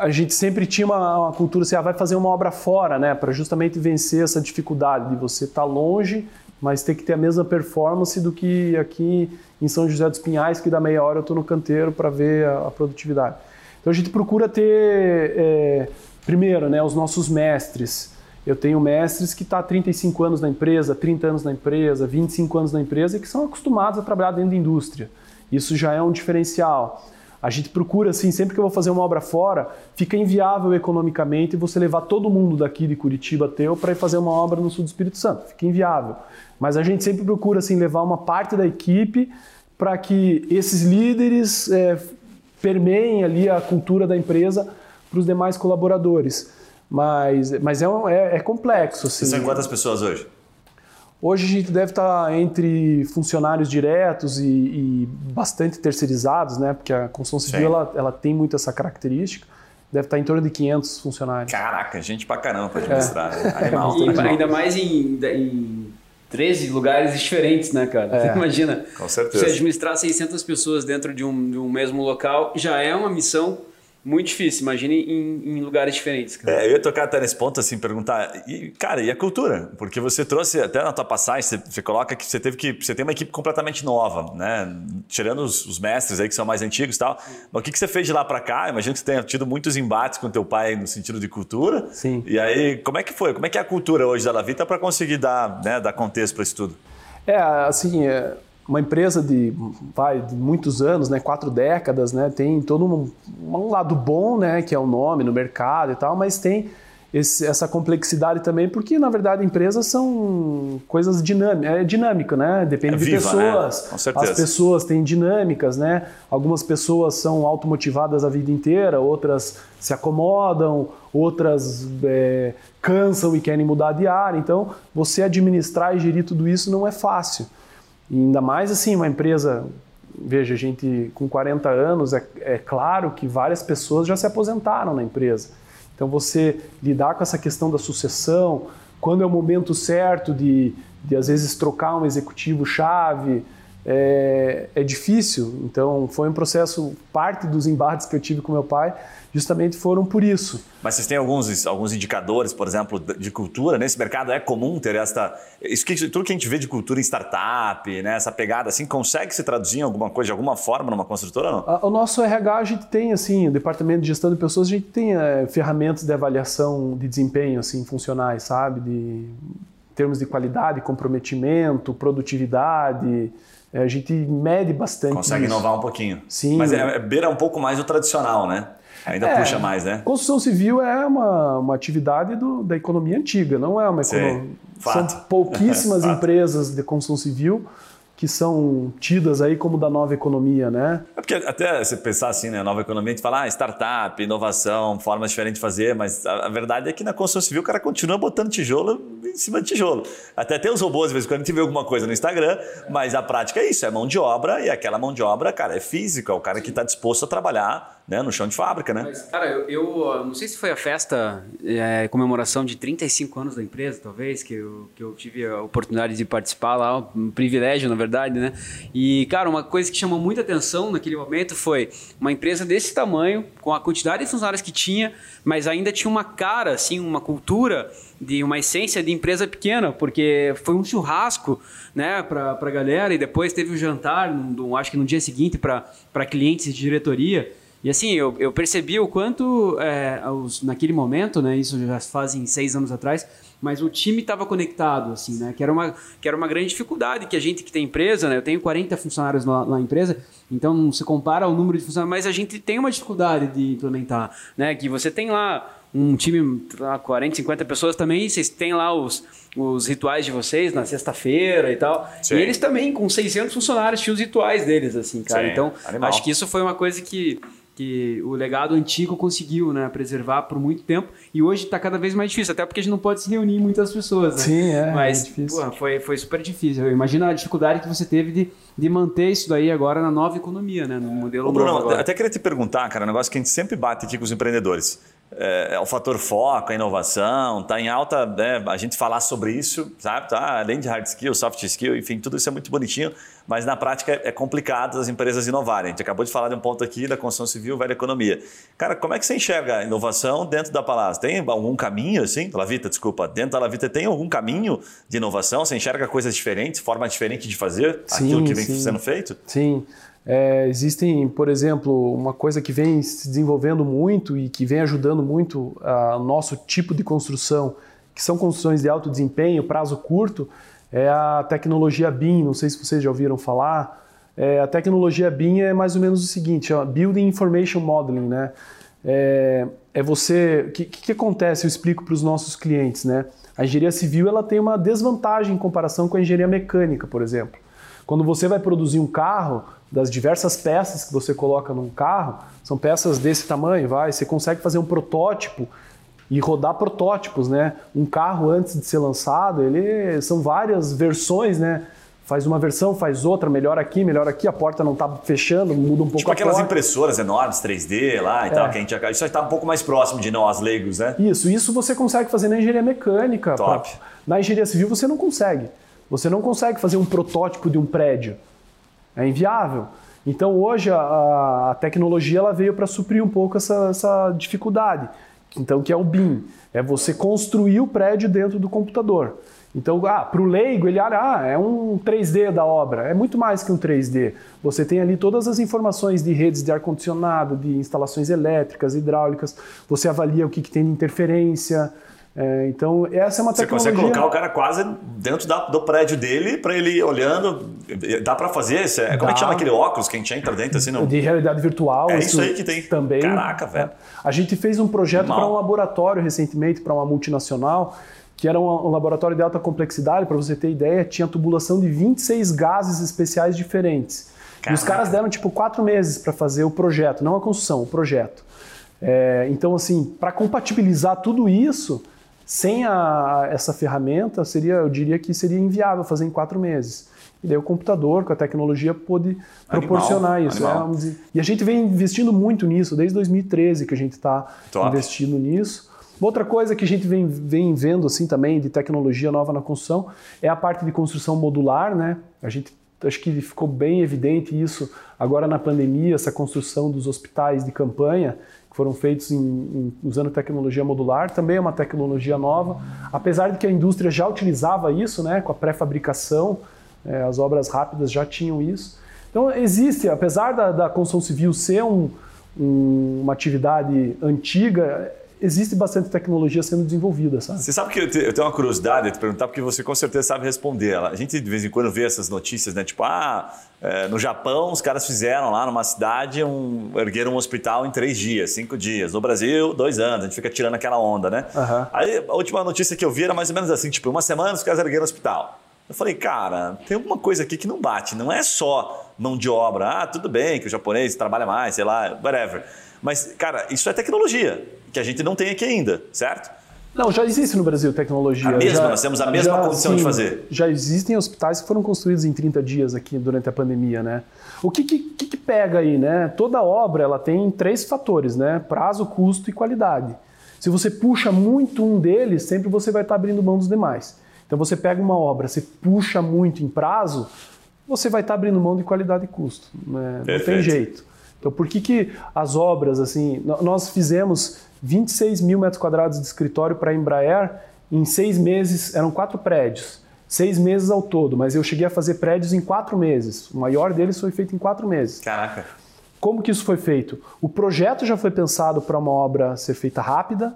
a gente sempre tinha uma, uma cultura assim, ah, vai fazer uma obra fora, né, para justamente vencer essa dificuldade de você estar tá longe, mas ter que ter a mesma performance do que aqui em São José dos Pinhais, que dá meia hora eu estou no canteiro para ver a, a, produtividade. Então a gente procura ter, é, primeiro, né, os nossos mestres. Eu tenho mestres que estão tá há 35 anos na empresa, 30 anos na empresa, 25 anos na empresa e que são acostumados a trabalhar dentro da indústria. Isso já é um diferencial. A gente procura, assim, sempre que eu vou fazer uma obra fora, fica inviável economicamente você levar todo mundo daqui de Curitiba teu para ir fazer uma obra no sul do Espírito Santo. Fica inviável. Mas a gente sempre procura, assim, levar uma parte da equipe para que esses líderes é, permeiem ali a cultura da empresa para os demais colaboradores. Mas, mas é, é, é complexo. Assim. Você são quantas pessoas hoje? Hoje a gente deve estar entre funcionários diretos e, e bastante terceirizados, né? Porque a construção civil ela, ela, tem muito essa característica. Deve estar em torno de 500 funcionários. Caraca, gente pra caramba para administrar. É. Animal. E, ainda mais em, em 13 lugares diferentes, né, cara? É. Você imagina. Com certeza. Se administrar 600 pessoas dentro de um, de um mesmo local já é uma missão muito difícil, imagine em, em, lugares diferentes. Cara. É, eu ia tocar até nesse ponto, assim, perguntar, e, cara, e a cultura? Porque você trouxe, até na tua passagem, você, você, coloca que você teve que. Você tem uma equipe completamente nova, né? Tirando os, os mestres aí que são mais antigos e tal. Mas o que, que você fez de lá para cá? Imagino que você tenha tido muitos embates com teu pai no sentido de cultura. Sim. E aí, como é que foi? Como é que é a cultura hoje da Lavita para conseguir dar, né, dar contexto para isso tudo? É, assim. É uma empresa de, vai, de muitos anos, né, quatro décadas, né, tem todo um, um, lado bom, né, que é o nome no mercado e tal, mas tem esse, essa complexidade também, porque na verdade empresas são coisas dinâmicas, é dinâmico, né? Depende é de viva, né? pessoas. Né? Com certeza. As pessoas têm dinâmicas, né? Algumas pessoas são automotivadas a vida inteira, outras se acomodam, outras é, cansam e querem mudar de área. Então, você administrar e gerir tudo isso não é fácil. E ainda mais assim, uma empresa, veja, a gente com 40 anos, é, é claro que várias pessoas já se aposentaram na empresa. Então você lidar com essa questão da sucessão, quando é o momento certo de, de às vezes trocar um executivo chave, é, é, difícil. Então foi um processo, parte dos embates que eu tive com meu pai justamente foram por isso. Mas vocês têm alguns, alguns indicadores, por exemplo, de cultura? Nesse mercado é comum ter esta. Isso que, tudo que a gente vê de cultura em startup, né, essa pegada assim, consegue se traduzir em alguma coisa, de alguma forma, numa construtora ou não? O nosso RH, a gente tem, assim, o departamento de gestão de pessoas, a gente tem é, ferramentas de avaliação de desempenho assim, funcionais, sabe? De, em termos de qualidade, comprometimento, produtividade. É, a gente mede bastante. Consegue isso. inovar um pouquinho. Sim. Mas é, é beira um pouco mais o tradicional, né? Ainda é, puxa mais, né? Construção civil é uma, uma atividade do, da economia antiga, não é uma economia. São pouquíssimas empresas de construção civil que são tidas aí como da nova economia, né? É porque até você pensar assim, né, nova economia, a gente fala ah, startup, inovação, formas diferentes de fazer, mas a, a, verdade é que na construção civil o cara continua botando tijolo em cima de tijolo. Até tem os robôs, às vezes, quando a gente vê alguma coisa no Instagram, mas a prática é isso, é mão de obra e aquela mão de obra, cara, é física, o cara que está disposto a trabalhar né, no chão de fábrica, né? Mas, cara, eu, eu, não sei se foi a festa, é, comemoração de 35 anos da empresa, talvez, que eu, que eu tive a oportunidade de participar lá, um privilégio, na verdade, né? E, cara, uma coisa que chamou muita atenção naquele momento foi uma empresa desse tamanho, com a quantidade de funcionários que tinha, mas ainda tinha uma cara, assim, uma cultura de uma essência de empresa pequena, porque foi um churrasco, né, para a galera, e depois teve um jantar, no, acho que no dia seguinte, para clientes de diretoria. E assim, eu, eu percebi o quanto, é, os, naquele momento, né, isso já fazem seis anos atrás, mas o time estava conectado, assim, né, que era, uma, que era uma grande dificuldade, que a gente que tem empresa, né, eu tenho 40 funcionários na, na empresa, então não se compara ao número de funcionários, mas a gente tem uma dificuldade de implementar, né, que você tem lá um time, lá, 40, 50 pessoas também, vocês têm lá os, os rituais de vocês na sexta-feira e tal. Sim. E eles também, com 600 funcionários, tinham os rituais deles, assim, cara. Sim, então, animal. acho que isso foi uma coisa que que o legado antigo conseguiu né, preservar por muito tempo e hoje está cada vez mais difícil, até porque a gente não pode se reunir muitas pessoas. Né? Sim, é. Mas é difícil. Pô, foi, foi super difícil. Imagina a dificuldade que você teve de, de manter isso daí agora na nova economia, né, no modelo Ô, Bruno, agora. Até queria te perguntar, cara, um negócio que a gente sempre bate aqui com os empreendedores é, é, o fator foco, a inovação, tá em alta, né, a gente falar sobre isso, sabe? Tá? Além de hard skill, soft skill, enfim, tudo isso é muito bonitinho, mas na prática é complicado as empresas inovarem. A gente acabou de falar de um ponto aqui da construção civil, velha economia. Cara, como é que você enxerga a inovação dentro da palavra? Tem algum caminho, assim? Lavita, desculpa, dentro da Lavita tem algum caminho de inovação? Você enxerga coisas diferentes, forma diferente de fazer sim, aquilo que vem sim. sendo feito? Sim. É, existem, por exemplo, uma coisa que vem se desenvolvendo muito e que vem ajudando muito o nosso tipo de construção, que são construções de alto desempenho, prazo curto, é a tecnologia BIM. Não sei se vocês já ouviram falar. É, a tecnologia BIM é mais ou menos o seguinte, Building Information Modeling, né? É, é você... O que, que, acontece? Eu explico para os nossos clientes, né? A engenharia civil ela tem uma desvantagem em comparação com a engenharia mecânica, por exemplo. Quando você vai produzir um carro, das diversas peças que você coloca num carro, são peças desse tamanho, vai, você consegue fazer um protótipo e rodar protótipos, né? Um carro antes de ser lançado, ele são várias versões, né? Faz uma versão, faz outra, melhor aqui, melhor aqui, a porta não está fechando, muda um pouco tipo aquelas porta. impressoras enormes 3D lá e é. tal, que a gente isso está um pouco mais próximo de nós leigos, né? Isso, isso você consegue fazer na engenharia mecânica. Top. Pra... Na engenharia civil você não consegue. Você não consegue fazer um protótipo de um prédio. É inviável. Então hoje a, a tecnologia ela veio para suprir um pouco essa, essa dificuldade. Então, que é o BIM, é você construir o prédio dentro do computador. Então, ah, para o leigo, ele ah, é um 3D da obra. É muito mais que um 3D. Você tem ali todas as informações de redes de ar-condicionado, de instalações elétricas, hidráulicas. Você avalia o que, que tem de interferência, é, então, essa é uma tecnologia... Você consegue colocar o cara quase dentro da, do prédio dele para ele ir olhando. Dá para fazer isso? É, como é que chama aquele óculos que a gente entra dentro assim? De realidade virtual. É isso, aí que tem. Também. Caraca, velho. A gente fez um projeto para um laboratório recentemente, para uma multinacional, que era um, um laboratório de alta complexidade, para você ter ideia, tinha tubulação de 26 gases especiais diferentes. Caraca. E os caras deram tipo quatro meses para fazer o projeto, não a construção, o projeto. É, então, assim, para compatibilizar tudo isso sem a, essa ferramenta, seria, eu diria que seria inviável fazer em quatro meses. E daí o computador, com a tecnologia, pôde proporcionar animal, isso. Animal. Né? E a gente vem investindo muito nisso, desde 2013 que a gente está investindo nisso. Outra coisa que a gente vem, vem vendo assim também de tecnologia nova na construção é a parte de construção modular, né? A gente acho que ficou bem evidente isso agora na pandemia, essa construção dos hospitais de campanha, que foram feitos em, em, usando tecnologia modular, também é uma tecnologia nova, apesar de que a indústria já utilizava isso, né, com a pré-fabricação, é, as obras rápidas já tinham isso. Então existe, apesar da, da construção civil ser um, um, uma atividade antiga, existe bastante tecnologia sendo desenvolvida, sabe? Você sabe que eu tenho uma curiosidade de te perguntar, porque você com certeza sabe responder ela. A gente de vez em quando vê essas notícias, né? Tipo, ah, é, no Japão os caras fizeram lá numa cidade, um, ergueram um hospital em três dias, cinco dias. No Brasil, dois anos. A gente fica tirando aquela onda, né? Uhum. Aí a última notícia que eu vi era mais ou menos assim, tipo, uma semana os caras ergueram o hospital. Eu falei, cara, tem alguma coisa aqui que não bate. Não é só mão de obra. Ah, tudo bem que o japonês trabalha mais, sei lá, whatever. Mas, cara, isso é tecnologia que a gente não tem aqui ainda, certo? Não, já existe no Brasil tecnologia. A mesma, já, nós temos a mesma já, condição sim, de fazer. Já existem hospitais que foram construídos em 30 dias aqui durante a pandemia, né? O que, que, que pega aí, né? Toda obra ela tem três fatores, né? Prazo, custo e qualidade. Se você puxa muito um deles, sempre você vai estar abrindo mão dos demais. Então você pega uma obra, você puxa muito em prazo, você vai estar abrindo mão de qualidade e custo. Né? Não tem jeito. Então por que, que as obras, assim, nós fizemos 26 mil metros quadrados de escritório para a Embraer em seis meses, eram quatro prédios, seis meses ao todo, mas eu cheguei a fazer prédios em quatro meses. O maior deles foi feito em quatro meses. Caraca. Como que isso foi feito? O projeto já foi pensado para uma obra ser feita rápida.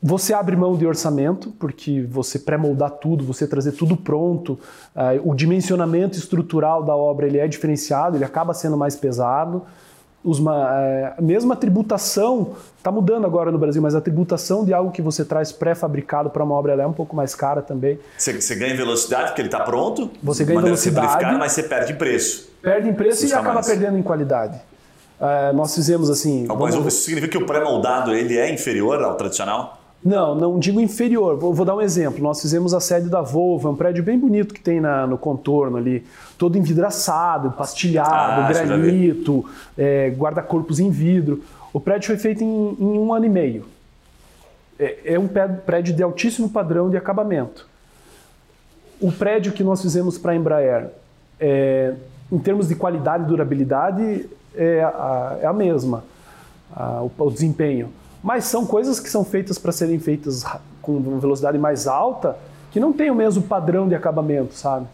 Você abre mão de orçamento, porque você pré-moldar tudo, você trazer tudo pronto. Uh, o dimensionamento estrutural da obra ele é diferenciado, ele acaba sendo mais pesado os, é, mesmo a tributação está mudando agora no Brasil, mas a tributação de algo que você traz pré-fabricado para uma obra é um pouco mais cara também. Você, você ganha velocidade porque ele está pronto, você ganha velocidade, mas você perde em preço. Perde em preço e acaba mais. perdendo em qualidade. É, nós fizemos assim. Mas vamos... isso significa que o pré-moldado ele é inferior ao tradicional? Não, não digo inferior. Vou, vou, dar um exemplo. Nós fizemos a sede da Volvo, é um prédio bem bonito que tem na, no contorno ali, todo envidraçado, pastilhado, ah, granito, é, guarda-corpos em vidro. O prédio foi feito em, em um ano e meio. É, é, um prédio de altíssimo padrão de acabamento. O prédio que nós fizemos para a Embraer, é, em termos de qualidade e durabilidade, é a, é a mesma, a, o, o desempenho. Mas são coisas que são feitas para serem feitas com velocidade mais alta que não tem o mesmo padrão de acabamento, sabe?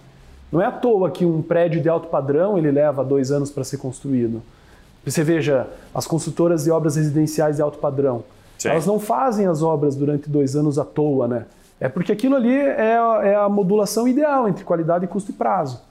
Não é à toa que um prédio de alto padrão ele leva dois anos para ser construído. Você veja, as construtoras de obras residenciais de alto padrão, Sim. elas não fazem as obras durante dois anos à toa, né? É porque aquilo ali é, é a modulação ideal entre qualidade, custo e prazo.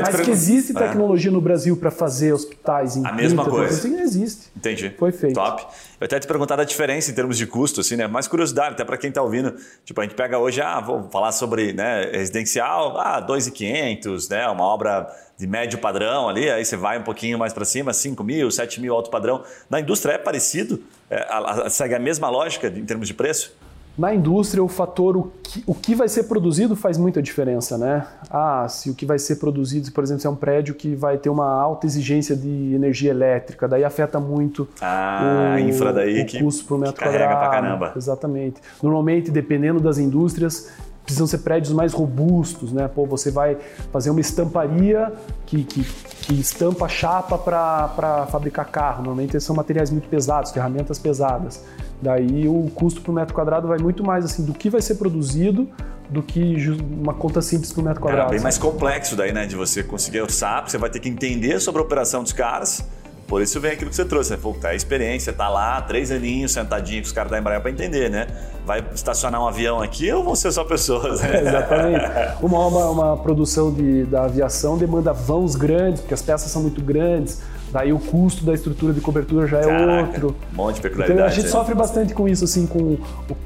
Mas que existe é. tecnologia é. no Brasil para fazer hospitais em A mesma coisa. Assim, existe. Entendi. Foi feito. Top. Eu até te perguntar a diferença em termos de custo, assim, né? Mais curiosidade, até para quem está ouvindo. Tipo, a gente pega hoje, ah, vou falar sobre né, residencial, ah, 2.500, né? Uma obra de médio padrão ali, aí você vai um pouquinho mais para cima, 5 mil, 7 mil alto padrão. Na indústria é parecido? É, a, a, segue a mesma lógica em termos de preço? Na indústria, o fator o que, o que vai ser produzido faz muita diferença, né? Ah, se o que vai ser produzido, por exemplo, se é um prédio que vai ter uma alta exigência de energia elétrica, daí afeta muito ah, o, infra daí o que, custo por metro que quadrado. Pra caramba. Exatamente. Normalmente, dependendo das indústrias, precisam ser prédios mais robustos, né? Pô, você vai fazer uma estamparia que, que, que estampa chapa para fabricar carro. Normalmente são materiais muito pesados, ferramentas pesadas. Daí o custo por metro quadrado vai muito mais assim do que vai ser produzido do que uma conta simples por metro quadrado. É bem mais complexo daí, né? De você conseguir orçar, você vai ter que entender sobre a operação dos caras. Por isso vem aquilo que você trouxe, né? Pô, tá a experiência, tá lá, três aninhos, sentadinho com os caras da Embraer para entender, né? Vai estacionar um avião aqui ou vão ser só pessoas? Né? É, exatamente. Uma, uma, uma produção de, da aviação demanda vãos grandes, porque as peças são muito grandes Daí o custo da estrutura de cobertura já é Caraca, outro. Um monte de peculiaridade. Então a gente sofre bastante com isso, assim, com o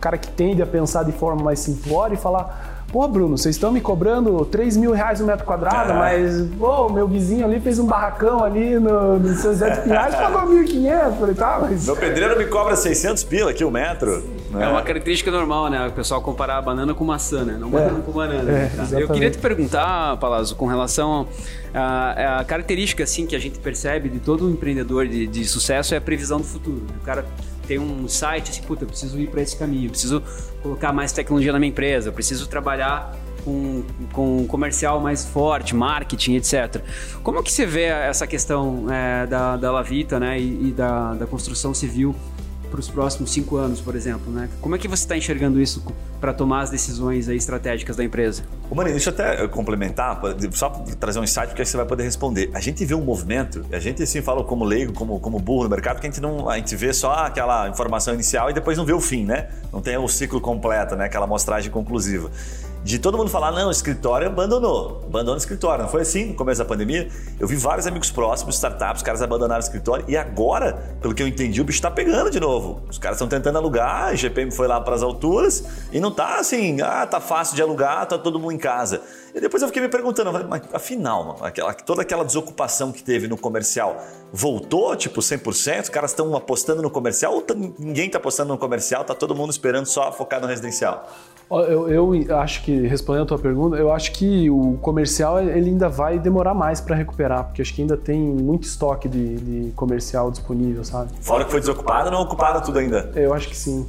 cara que tende a pensar de forma mais simplória e falar Pô, Bruno, vocês estão me cobrando 3 mil reais o metro quadrado, mas, pô, meu vizinho ali fez um barracão ali no, no seu Zé de Pinhais e pagou 1.500. Falei, tá, mas... Meu pedreiro me cobra 600 pila aqui o metro. Né? É uma característica normal, né? O pessoal comparar banana com maçã, né? Não banana é. com banana. É, tá? Eu queria te perguntar, Palazzo, com relação a, a, característica, assim, que a gente percebe de todo empreendedor de, de sucesso é a previsão do futuro. Né? O cara tem um site assim, puta, eu preciso ir para esse caminho, eu preciso colocar mais tecnologia na minha empresa, eu preciso trabalhar com, com um comercial mais forte, marketing, etc. Como que você vê essa questão é, da, da Lavita né, e, e da, da construção civil para os próximos cinco anos, por exemplo? Né? Como é que você está enxergando isso para tomar as decisões estratégicas da empresa? Ô, Mani, deixa eu até complementar, só trazer um insight, porque aí você vai poder responder. A gente vê um movimento, a gente assim fala como leigo, como, como burro no mercado, que a gente não a gente vê só aquela informação inicial e depois não vê o fim, né? Não tem o ciclo completo, né? Aquela amostragem conclusiva de todo mundo falar, não, o escritório abandonou, abandonou o escritório. Não foi assim no começo da pandemia? Eu vi vários amigos próximos, startups, caras abandonaram o escritório e agora, pelo que eu entendi, o bicho está pegando de novo. Os caras estão tentando alugar, a GPM foi lá para as alturas e não tá assim, ah, tá fácil de alugar, tá todo mundo em casa. E depois eu fiquei me perguntando, mas afinal, aquela, toda aquela desocupação que teve no comercial voltou, tipo, 100%? Os caras estão apostando no comercial ou ninguém está apostando no comercial, tá todo mundo esperando só focar no residencial? Eu, eu, acho que, respondendo a tua pergunta, eu acho que o comercial ele ainda vai demorar mais para recuperar, porque acho que ainda tem muito estoque de, de, comercial disponível, sabe? Fora que foi desocupado, não ocuparam tudo ainda? Eu acho que sim.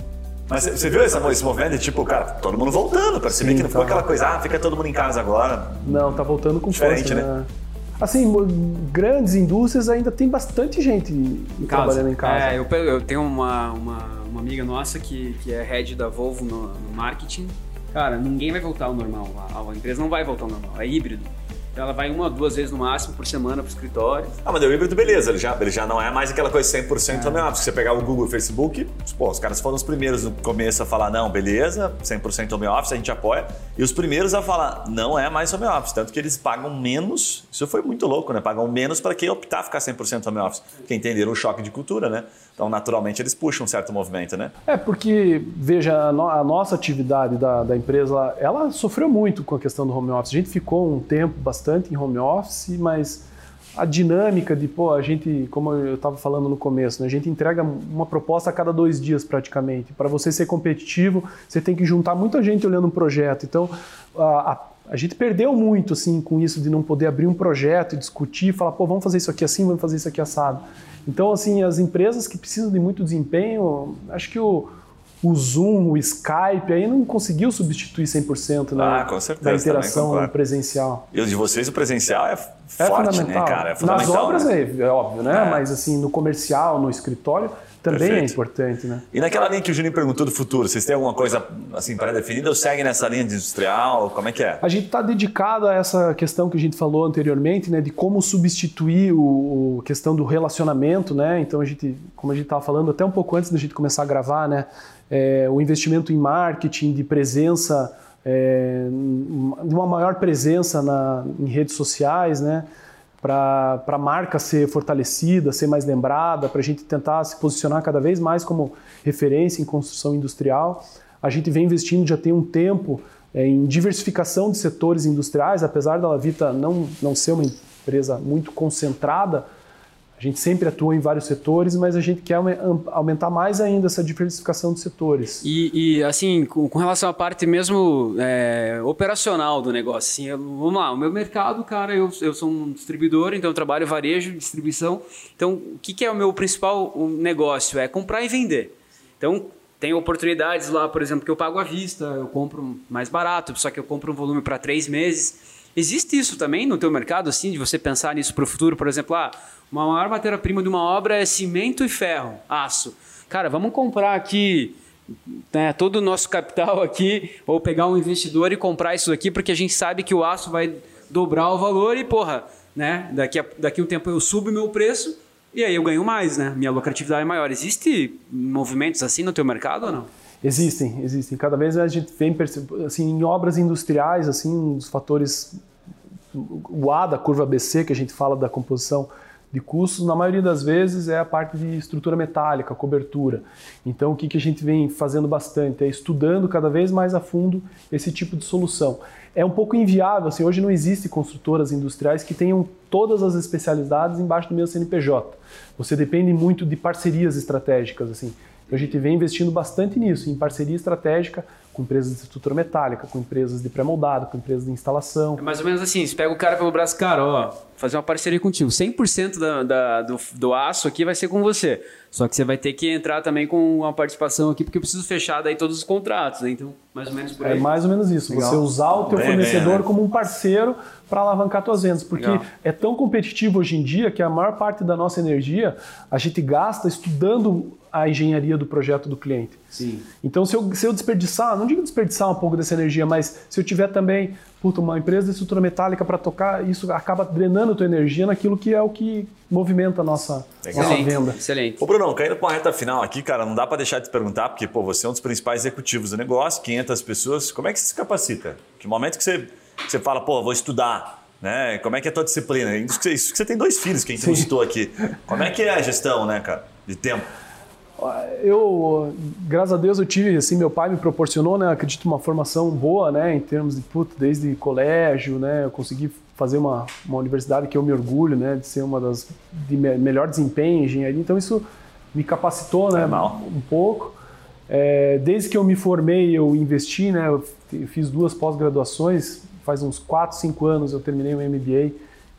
Mas você viu esse, esse movimento de tipo, cara, todo mundo voltando, para que não foi tá. aquela coisa, ah, fica todo mundo em casa agora. Não, tá voltando com Diferente, força, né? né? Assim, grandes indústrias ainda tem bastante gente em trabalhando em casa. É, eu, eu tenho uma, uma, uma, amiga nossa que, que é head da Volvo no, no marketing Cara, ninguém vai voltar ao normal. A, a empresa não vai voltar ao normal. É híbrido. Então ela vai uma ou duas vezes no máximo por semana pro escritório. Ah, mas o híbrido, beleza. Ele já, ele já não é mais aquela coisa 100% é. home office. Se você pegar o Google e o Facebook, pô, os caras foram os primeiros no começo a falar, não, beleza, 100% home office, a gente apoia. E os primeiros a falar, não é mais home office. Tanto que eles pagam menos. Isso foi muito louco, né? Pagam menos para quem optar ficar 100% home office. Porque entenderam o choque de cultura, né? Então, naturalmente, eles puxam um certo movimento, né? É, porque, veja, a, no, a nossa atividade da, da, empresa, ela sofreu muito com a questão do home office. A gente ficou um tempo bastante em home office, mas a dinâmica de, pô, a gente, como eu estava falando no começo, né, a gente entrega uma proposta a cada dois dias praticamente. Para você ser competitivo, você tem que juntar muita gente olhando um projeto. Então, a, a a gente perdeu muito assim com isso de não poder abrir um projeto e discutir, falar, pô, vamos fazer isso aqui assim, vamos fazer isso aqui assado. Então, assim, as empresas que precisam de muito desempenho, acho que o, o Zoom, o Skype, aí não conseguiu substituir 100% né, ah, com certeza, da interação também, presencial. E de vocês, o presencial é, é forte, né, cara? É Nas obras né? é, é, óbvio, né? É. Mas assim, no comercial, no escritório, também é Perfeito. é importante, né? E naquela linha que o Juninho perguntou do futuro, vocês têm alguma coisa assim pré-definida ou seguem nessa linha de industrial? Como é que é? A gente está dedicado a essa questão que a gente falou anteriormente, né? De como substituir o, o questão do relacionamento, né? Então a gente, como a gente estava falando até um pouco antes da gente começar a gravar, né? É, o investimento em marketing, de presença é, de uma maior presença na, em redes sociais, né? Para a marca ser fortalecida, ser mais lembrada, para a gente tentar se posicionar cada vez mais como referência em construção industrial. A gente vem investindo já tem um tempo é, em diversificação de setores industriais, apesar da Lavita não, não ser uma empresa muito concentrada, a gente sempre atua em vários setores, mas a gente quer aumentar mais ainda essa diversificação de setores. E, e assim, com, com, relação à parte mesmo é, operacional do negócio, assim, eu, vamos lá, o meu mercado, cara, eu, eu sou um distribuidor, então eu trabalho varejo, distribuição. Então, o que, que é o meu principal negócio? É comprar e vender. Então, tem oportunidades lá, por exemplo, que eu pago à vista, eu compro mais barato, só que eu compro um volume para três meses. Existe isso também no teu mercado, assim, de você pensar nisso para o futuro? Por exemplo, ah, uma maior matéria-prima de uma obra é cimento e ferro, aço. Cara, vamos comprar aqui né, todo o nosso capital aqui, ou pegar um investidor e comprar isso aqui, porque a gente sabe que o aço vai dobrar o valor e, porra, né, daqui a, daqui um tempo eu subo meu preço e aí eu ganho mais, né? Minha lucratividade é maior. Existe movimentos assim no teu mercado ou não? Existem, existem. Cada vez a gente vem assim em obras industriais, assim, um dos fatores o A da curva ABC que a gente fala da composição de custos, na maioria das vezes é a parte de estrutura metálica, cobertura. Então, o que, que a gente vem fazendo bastante é estudando cada vez mais a fundo esse tipo de solução. É um pouco inviável, assim, hoje não existe construtoras industriais que tenham todas as especialidades embaixo do mesmo CNPJ. Você depende muito de parcerias estratégicas, assim. Então, a gente vem investindo bastante nisso, em parceria estratégica com empresas de estrutura metálica, com empresas de pré-moldado, com empresas de instalação. É mais ou menos assim, você pega o cara pelo braço, cara, ó, fazer uma parceria contigo. 100% da, da, do, do aço aqui vai ser com você. Só que você vai ter que entrar também com uma participação aqui, porque eu preciso fechar daí todos os contratos. Né? Então, mais ou menos por é aí. É mais ou menos isso. Legal. Você usar o teu fornecedor né? como um parceiro para alavancar suas vendas. Porque Legal. é tão competitivo hoje em dia que a maior parte da nossa energia a gente gasta estudando a engenharia do projeto do cliente. Sim. Então, se eu, se eu desperdiçar, não digo desperdiçar um pouco dessa energia, mas se eu tiver também puta, uma empresa de estrutura metálica para tocar, isso acaba drenando a tua energia naquilo que é o que movimenta a nossa, nossa venda. Excelente. Ô, Brunão, caindo para a reta final aqui, cara, não dá para deixar de te perguntar, porque pô, você é um dos principais executivos do negócio, 500 pessoas, como é que você se capacita? Que momento que você, você fala, pô, vou estudar, né? Como é que é a tua disciplina? Isso que você, isso que você tem dois filhos que a gente citou aqui. Como é que é a gestão, né, cara, de tempo? Eu, graças a Deus, eu tive, assim, meu pai me proporcionou, né, acredito, uma formação boa, né, em termos de, puto, desde colégio, né, eu consegui fazer uma, uma universidade que eu me orgulho, né, de ser uma das de melhor desempenho em engenharia, então isso me capacitou, né, um pouco. É, desde que eu me formei, eu investi, né, eu fiz duas pós-graduações, faz uns 4, 5 anos eu terminei o MBA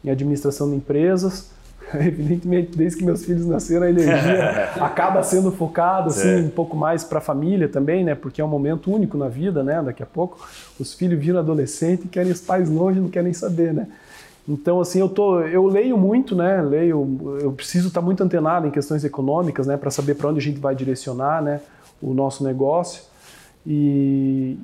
em administração de empresas, Evidentemente, desde que meus filhos nasceram, a energia acaba sendo focada assim, é. um pouco mais para a família também, né? Porque é um momento único na vida, né? Daqui a pouco os filhos viram adolescente e querem os pais longe, não querem saber, né? Então, assim, eu, tô, eu leio muito, né? Leio, eu preciso estar muito antenado em questões econômicas, né? Para saber para onde a gente vai direcionar, né? O nosso negócio. E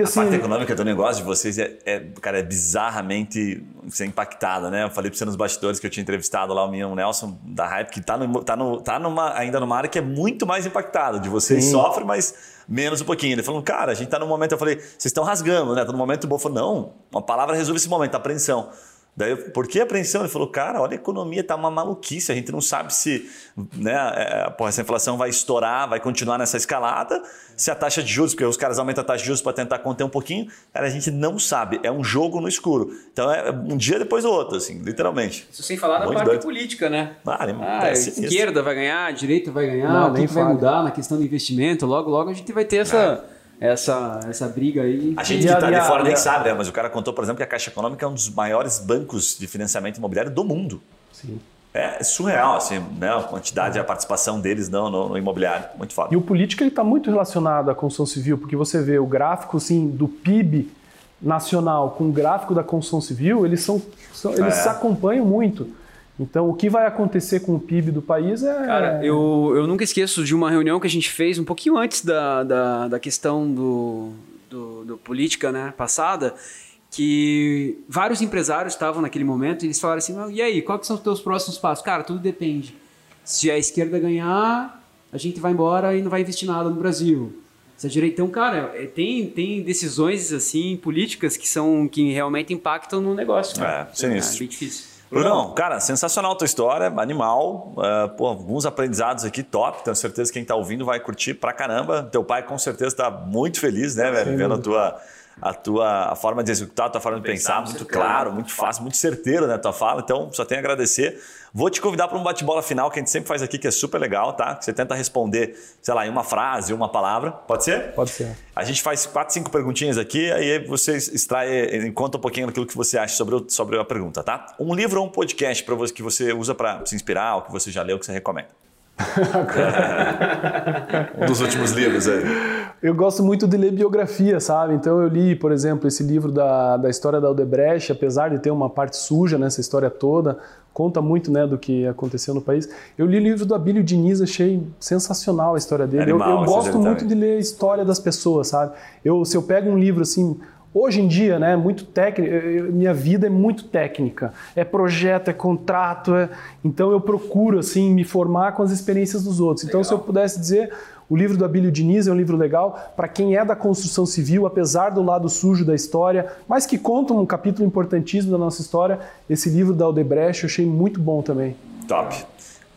assim, a parte econômica do negócio de vocês é, é, cara, é bizarramente é impactada, né? Eu falei para você nos bastidores que eu tinha entrevistado lá o meu Nelson da Hype, que está no, tá no, tá numa, ainda numa área que é muito mais impactada. De vocês Sim. sofre, mas menos um pouquinho. Ele falou, cara, a gente está num momento, eu falei, vocês estão rasgando, né? Tô num momento bom. Falou, não, uma palavra resolve esse momento, apreensão. Daí, eu, por que apreensão? Ele falou, cara, olha a economia, tá uma maluquice, a gente não sabe se né, é, porra, essa inflação vai estourar, vai continuar nessa escalada, se a taxa de juros, porque os caras aumentam a taxa de juros para tentar conter um pouquinho, cara, a gente não sabe, é um jogo no escuro. Então é um dia depois do outro, assim, literalmente. Isso sem falar da parte doido. política, né? Ah, ah, a esquerda vai ganhar, a direita vai ganhar, não, o que, que vai mudar na questão do investimento, logo, logo a gente vai ter essa... É essa, essa briga aí. A gente que está de fora nem sabe, né? Mas o cara contou, por exemplo, que a Caixa Econômica é um dos maiores bancos de financiamento imobiliário do mundo. Sim. É surreal, assim, né? A quantidade, a participação deles no, no, no imobiliário. Muito foda. E o político está muito relacionado à construção civil, porque você vê o gráfico assim, do PIB nacional com o gráfico da construção civil, eles, são, são eles é. se acompanham muito. Então, o que vai acontecer com o PIB do país é. Cara, eu, eu nunca esqueço de uma reunião que a gente fez um pouquinho antes da, da, da questão do, do, do política né, passada, que vários empresários estavam naquele momento e eles falaram assim: e aí, quais são os teus próximos passos? Cara, tudo depende. Se a esquerda ganhar, a gente vai embora e não vai investir nada no Brasil. Você é Então, cara, é, tem, tem decisões assim políticas que são que realmente impactam no negócio. Cara. É, sinistro. É bem difícil. Brunão, cara, sensacional a tua história, animal. Uh, pô, alguns aprendizados aqui top. Tenho certeza que quem tá ouvindo vai curtir pra caramba. Teu pai com certeza tá muito feliz, né, velho? Vendo a tua a tua a forma de executar, a tua forma de pensar, pensar muito claro, muito fácil, muito certeiro, né, tua fala. Então, só tenho a agradecer. Vou te convidar para um bate-bola final que a gente sempre faz aqui, que é super legal, tá? Que você tenta responder, sei lá, em uma frase, uma palavra. Pode ser? Pode ser. A gente faz quatro, cinco perguntinhas aqui, aí você extrai, conta um pouquinho daquilo que você acha sobre, o, sobre a pergunta, tá? Um livro ou um podcast para você que você usa para se inspirar, ou que você já leu, que você recomenda? um dos últimos livros aí. Eu gosto muito de ler biografia, sabe? Então eu li, por exemplo, esse livro da, da história da Aldebrecht, apesar de ter uma parte suja nessa história toda, conta muito né, do que aconteceu no país. Eu li o livro do Abílio Diniz, achei sensacional a história dele. Animal, eu, eu gosto muito de ler a história das pessoas, sabe? Eu, se eu pego um livro assim, Hoje em dia, né, muito técnico, minha vida é muito técnica. É projeto, é contrato, é... então eu procuro assim me formar com as experiências dos outros. Legal. Então, se eu pudesse dizer, o livro do Abílio Diniz é um livro legal para quem é da construção civil, apesar do lado sujo da história, mas que conta um capítulo importantíssimo da nossa história. Esse livro da Aldebrecht eu achei muito bom também. Top.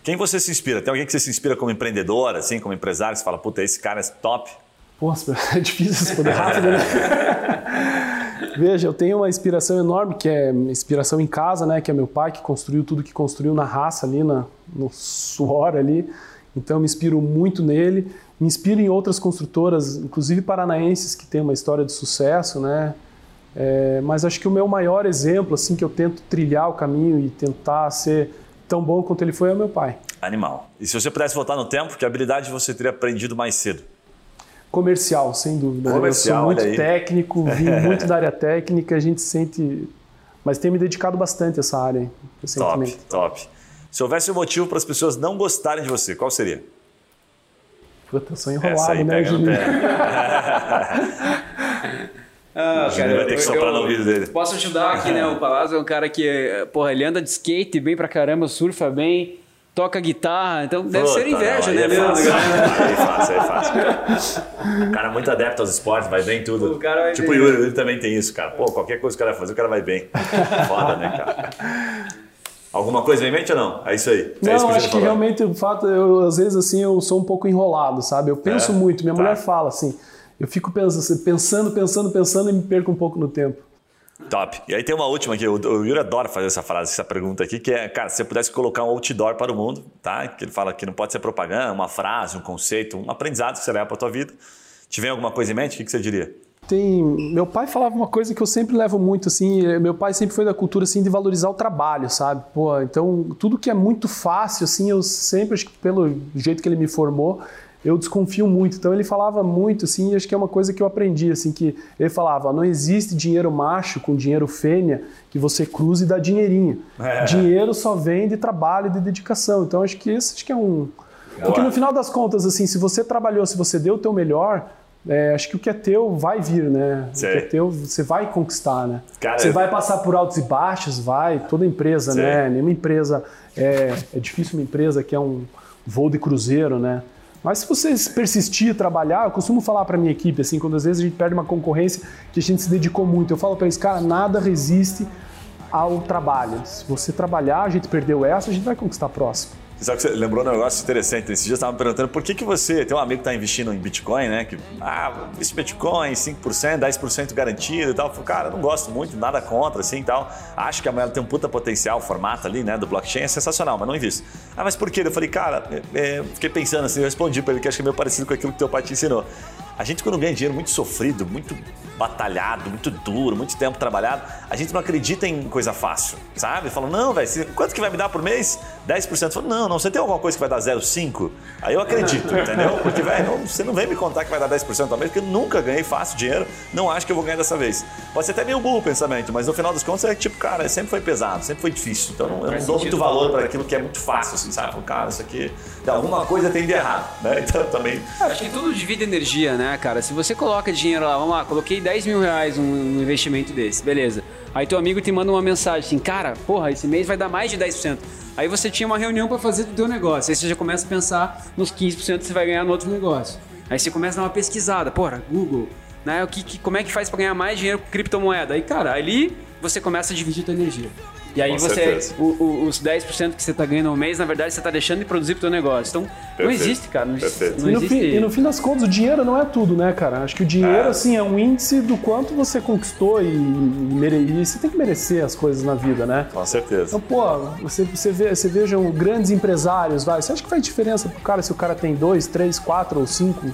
Quem você se inspira? Tem alguém que você se inspira como empreendedor, assim, como empresário, você fala, puta, esse cara é top? Pô, é difícil responder rápido, né? Veja, eu tenho uma inspiração enorme, que é inspiração em casa, né? Que é meu pai, que construiu tudo que construiu na raça ali, na, no suor ali. Então, eu me inspiro muito nele. Me inspiro em outras construtoras, inclusive paranaenses, que têm uma história de sucesso, né? É, mas acho que o meu maior exemplo, assim, que eu tento trilhar o caminho e tentar ser tão bom quanto ele foi, é o meu pai. Animal. E se você pudesse voltar no tempo, que habilidade você teria aprendido mais cedo? Comercial, sem dúvida. Comercial, eu sou muito técnico, vim muito da área técnica, a gente sente. Mas tenho me dedicado bastante a essa área recentemente. Top, top. Se houvesse um motivo para as pessoas não gostarem de você, qual seria? Puta, sou enrolado, né, Julinho? Ah, cara, vai ter que soprar no ouvido dele. Posso ajudar aqui, né? O Palazzo é um cara que, porra, ele anda de skate bem pra caramba, surfa bem, toca guitarra, então deve ser inveja, não, né, é fácil, é fácil, é fácil. O cara é muito adepto aos esportes, vai bem em tudo. Vai tipo bem. o Yuri, ele também tem isso, cara. Pô, qualquer coisa que o cara fazer, o cara vai bem. Foda, né, cara? Alguma coisa em mente ou não? É isso aí. É não, isso que acho que realmente o fato, eu, às vezes assim, eu sou um pouco enrolado, sabe? Eu penso é? muito, minha tá. mulher fala assim, eu fico pensando, pensando, pensando, pensando e me perco um pouco no tempo. Top. E aí tem uma última que o, o Yuri adora fazer essa frase, essa pergunta aqui, que é, cara, se você pudesse colocar um outdoor para o mundo, tá? Que ele fala que não pode ser propaganda, uma frase, um conceito, um aprendizado que você leva para a tua vida. Te vem alguma coisa em mente? O que, que você diria? Tem, meu pai falava uma coisa que eu sempre levo muito assim, meu pai sempre foi da cultura assim de valorizar o trabalho, sabe? Pô, então tudo que é muito fácil assim, eu sempre acho que pelo jeito que ele me formou, eu desconfio muito. Então ele falava muito assim, e acho que é uma coisa que eu aprendi assim que ele falava, não existe dinheiro macho com dinheiro fêmea que você cruze e dá dinheirinho. É. Dinheiro só vem de trabalho e de dedicação. Então acho que esse acho que é um porque no final das contas assim, se você trabalhou, se você deu o teu melhor, é, acho que o que é teu vai vir, né? Sei. O que é teu, você vai conquistar, né? Cara, você eu... vai passar por altos e baixos, vai. Toda empresa, Sei. né? Nenhuma empresa é, é difícil uma empresa que é um voo de cruzeiro, né? Mas se você persistir, trabalhar, eu costumo falar para minha equipe, assim, quando às vezes a gente perde uma concorrência que a gente se dedicou muito, eu falo para eles, cara, nada resiste ao trabalho. Se você trabalhar, a gente perdeu essa, a gente vai conquistar a próxima. Sabe que você lembrou um negócio interessante. Esses dias eu estava me perguntando por que, que você. Tem um amigo que está investindo em Bitcoin, né? Que, ah, investe Bitcoin, 5%, 10% garantido e tal. Eu falei, cara, eu não gosto muito, nada contra, assim e tal. Acho que a moeda tem um puta potencial, o formato ali, né, do blockchain é sensacional, mas não invisto. Ah, mas por quê? Eu falei, cara, é, é, fiquei pensando assim, eu respondi para ele que acho que é meio parecido com aquilo que teu pai te ensinou. A gente, quando ganha dinheiro muito sofrido, muito batalhado, muito duro, muito tempo trabalhado, a gente não acredita em coisa fácil, sabe? Fala, não, velho, quanto que vai me dar por mês? 10%. Fala, não, não, você tem alguma coisa que vai dar 0,5%? Aí eu acredito, entendeu? Porque, velho, você não vem me contar que vai dar 10% ao mês, porque eu nunca ganhei fácil dinheiro, não acho que eu vou ganhar dessa vez. Pode ser até meio burro o pensamento, mas no final das contas é tipo, cara, sempre foi pesado, sempre foi difícil. Então eu não dou muito valor para aquilo que é muito fácil, assim, sabe? Cara, isso aqui, alguma coisa tem de errado, né? Então também. Acho que tudo divide energia, né? né, cara? Se você coloca dinheiro lá, vamos lá, coloquei 10 mil reais num investimento desse, beleza. Aí teu amigo te manda uma mensagem assim, cara, porra, esse mês vai dar mais de 10%. Aí você tinha uma reunião para fazer do teu negócio. Aí você já começa a pensar nos 15% que você vai ganhar no outro negócio. Aí você começa a dar uma pesquisada, porra, Google, né? O que, que como é que faz para ganhar mais dinheiro com criptomoeda? Aí, cara, ali você começa a dividir tua energia. E aí Com você, o- o- os 10% que você tá ganhando no mês, na verdade, você tá deixando de produzir pro teu negócio. Então, não Perfeito. existe, cara. Não, existe- Perfeito. não E no, existe. fim, e no fim das contas, o dinheiro não é tudo, né, cara? Acho que o dinheiro, É. assim, é um índice do quanto você conquistou e, mere... e você tem que merecer as coisas na vida, né? Com certeza. Então, pô, você, você, vê, você veja grandes empresários, vai. Você acha que faz diferença pro cara se o cara tem dois, três, quatro ou cinco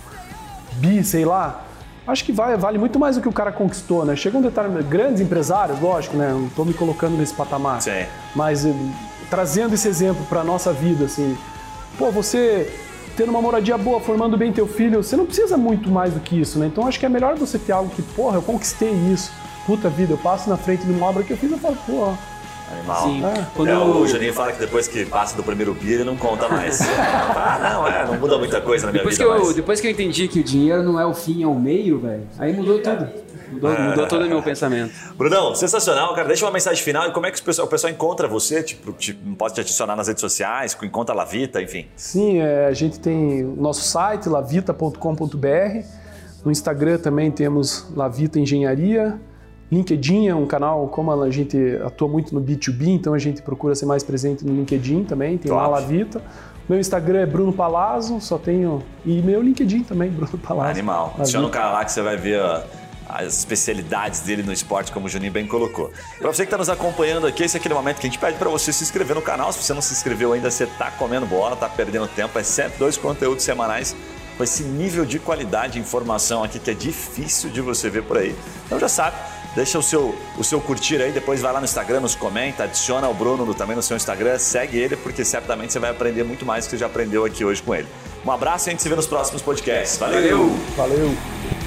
bi, sei lá? Acho que vai, vale muito mais do que o cara conquistou, né? Chega um determinado. Grandes empresários, lógico, né? Não tô me colocando nesse patamar. Sim. Mas eh, trazendo esse exemplo pra nossa vida, assim, pô, você tendo uma moradia boa, formando bem teu filho, você não precisa muito mais do que isso, né? Então acho que é melhor você ter algo que, porra, eu conquistei isso. Puta vida, eu passo na frente de uma obra que eu fiz, eu falo, porra, Animal. Sim. É. Quando É, o Juninho fala que depois que passa do primeiro beer, ele não conta mais. ah, não, é, não muda muita coisa na minha Depois que, vida eu, mais. depois que eu entendi que o dinheiro não é o fim, é o meio, velho, aí mudou tudo. Mudou, mudou todo o meu pensamento. Brunão, sensacional, cara. Deixa uma mensagem final e como é que o pessoal, o pessoal encontra você? Tipo, te- pode te adicionar nas redes sociais, encontra a Lavita, enfim. Sim, é, a gente tem o nosso site, lavita.com.br. No Instagram também temos Lavita Engenharia. LinkedIn é um canal, como a gente atua muito no B2B, então a gente procura ser mais presente no LinkedIn também, tem lá Top. Lavita. Meu Instagram é Bruno Palazzo, só tenho. E meu LinkedIn também, Bruno Palazzo. Animal. Adiciona o cara lá que você vai ver as especialidades dele no esporte, como o Juninho bem colocou. Pra você que tá nos acompanhando aqui, esse é aquele momento que a gente pede pra você se inscrever no canal. Se você não se inscreveu ainda, você tá comendo bola, tá perdendo tempo. É sempre dois conteúdos semanais com esse nível de qualidade de informação aqui que é difícil de você ver por aí. Então já sabe, deixa o seu, o seu curtir aí, depois vai lá no Instagram, nos comenta, adiciona o Bruno no- também no seu Instagram, segue ele, porque certamente você vai aprender muito mais do que você já aprendeu aqui hoje com ele. Um abraço e a gente se vê nos próximos podcasts. Valeu. Valeu!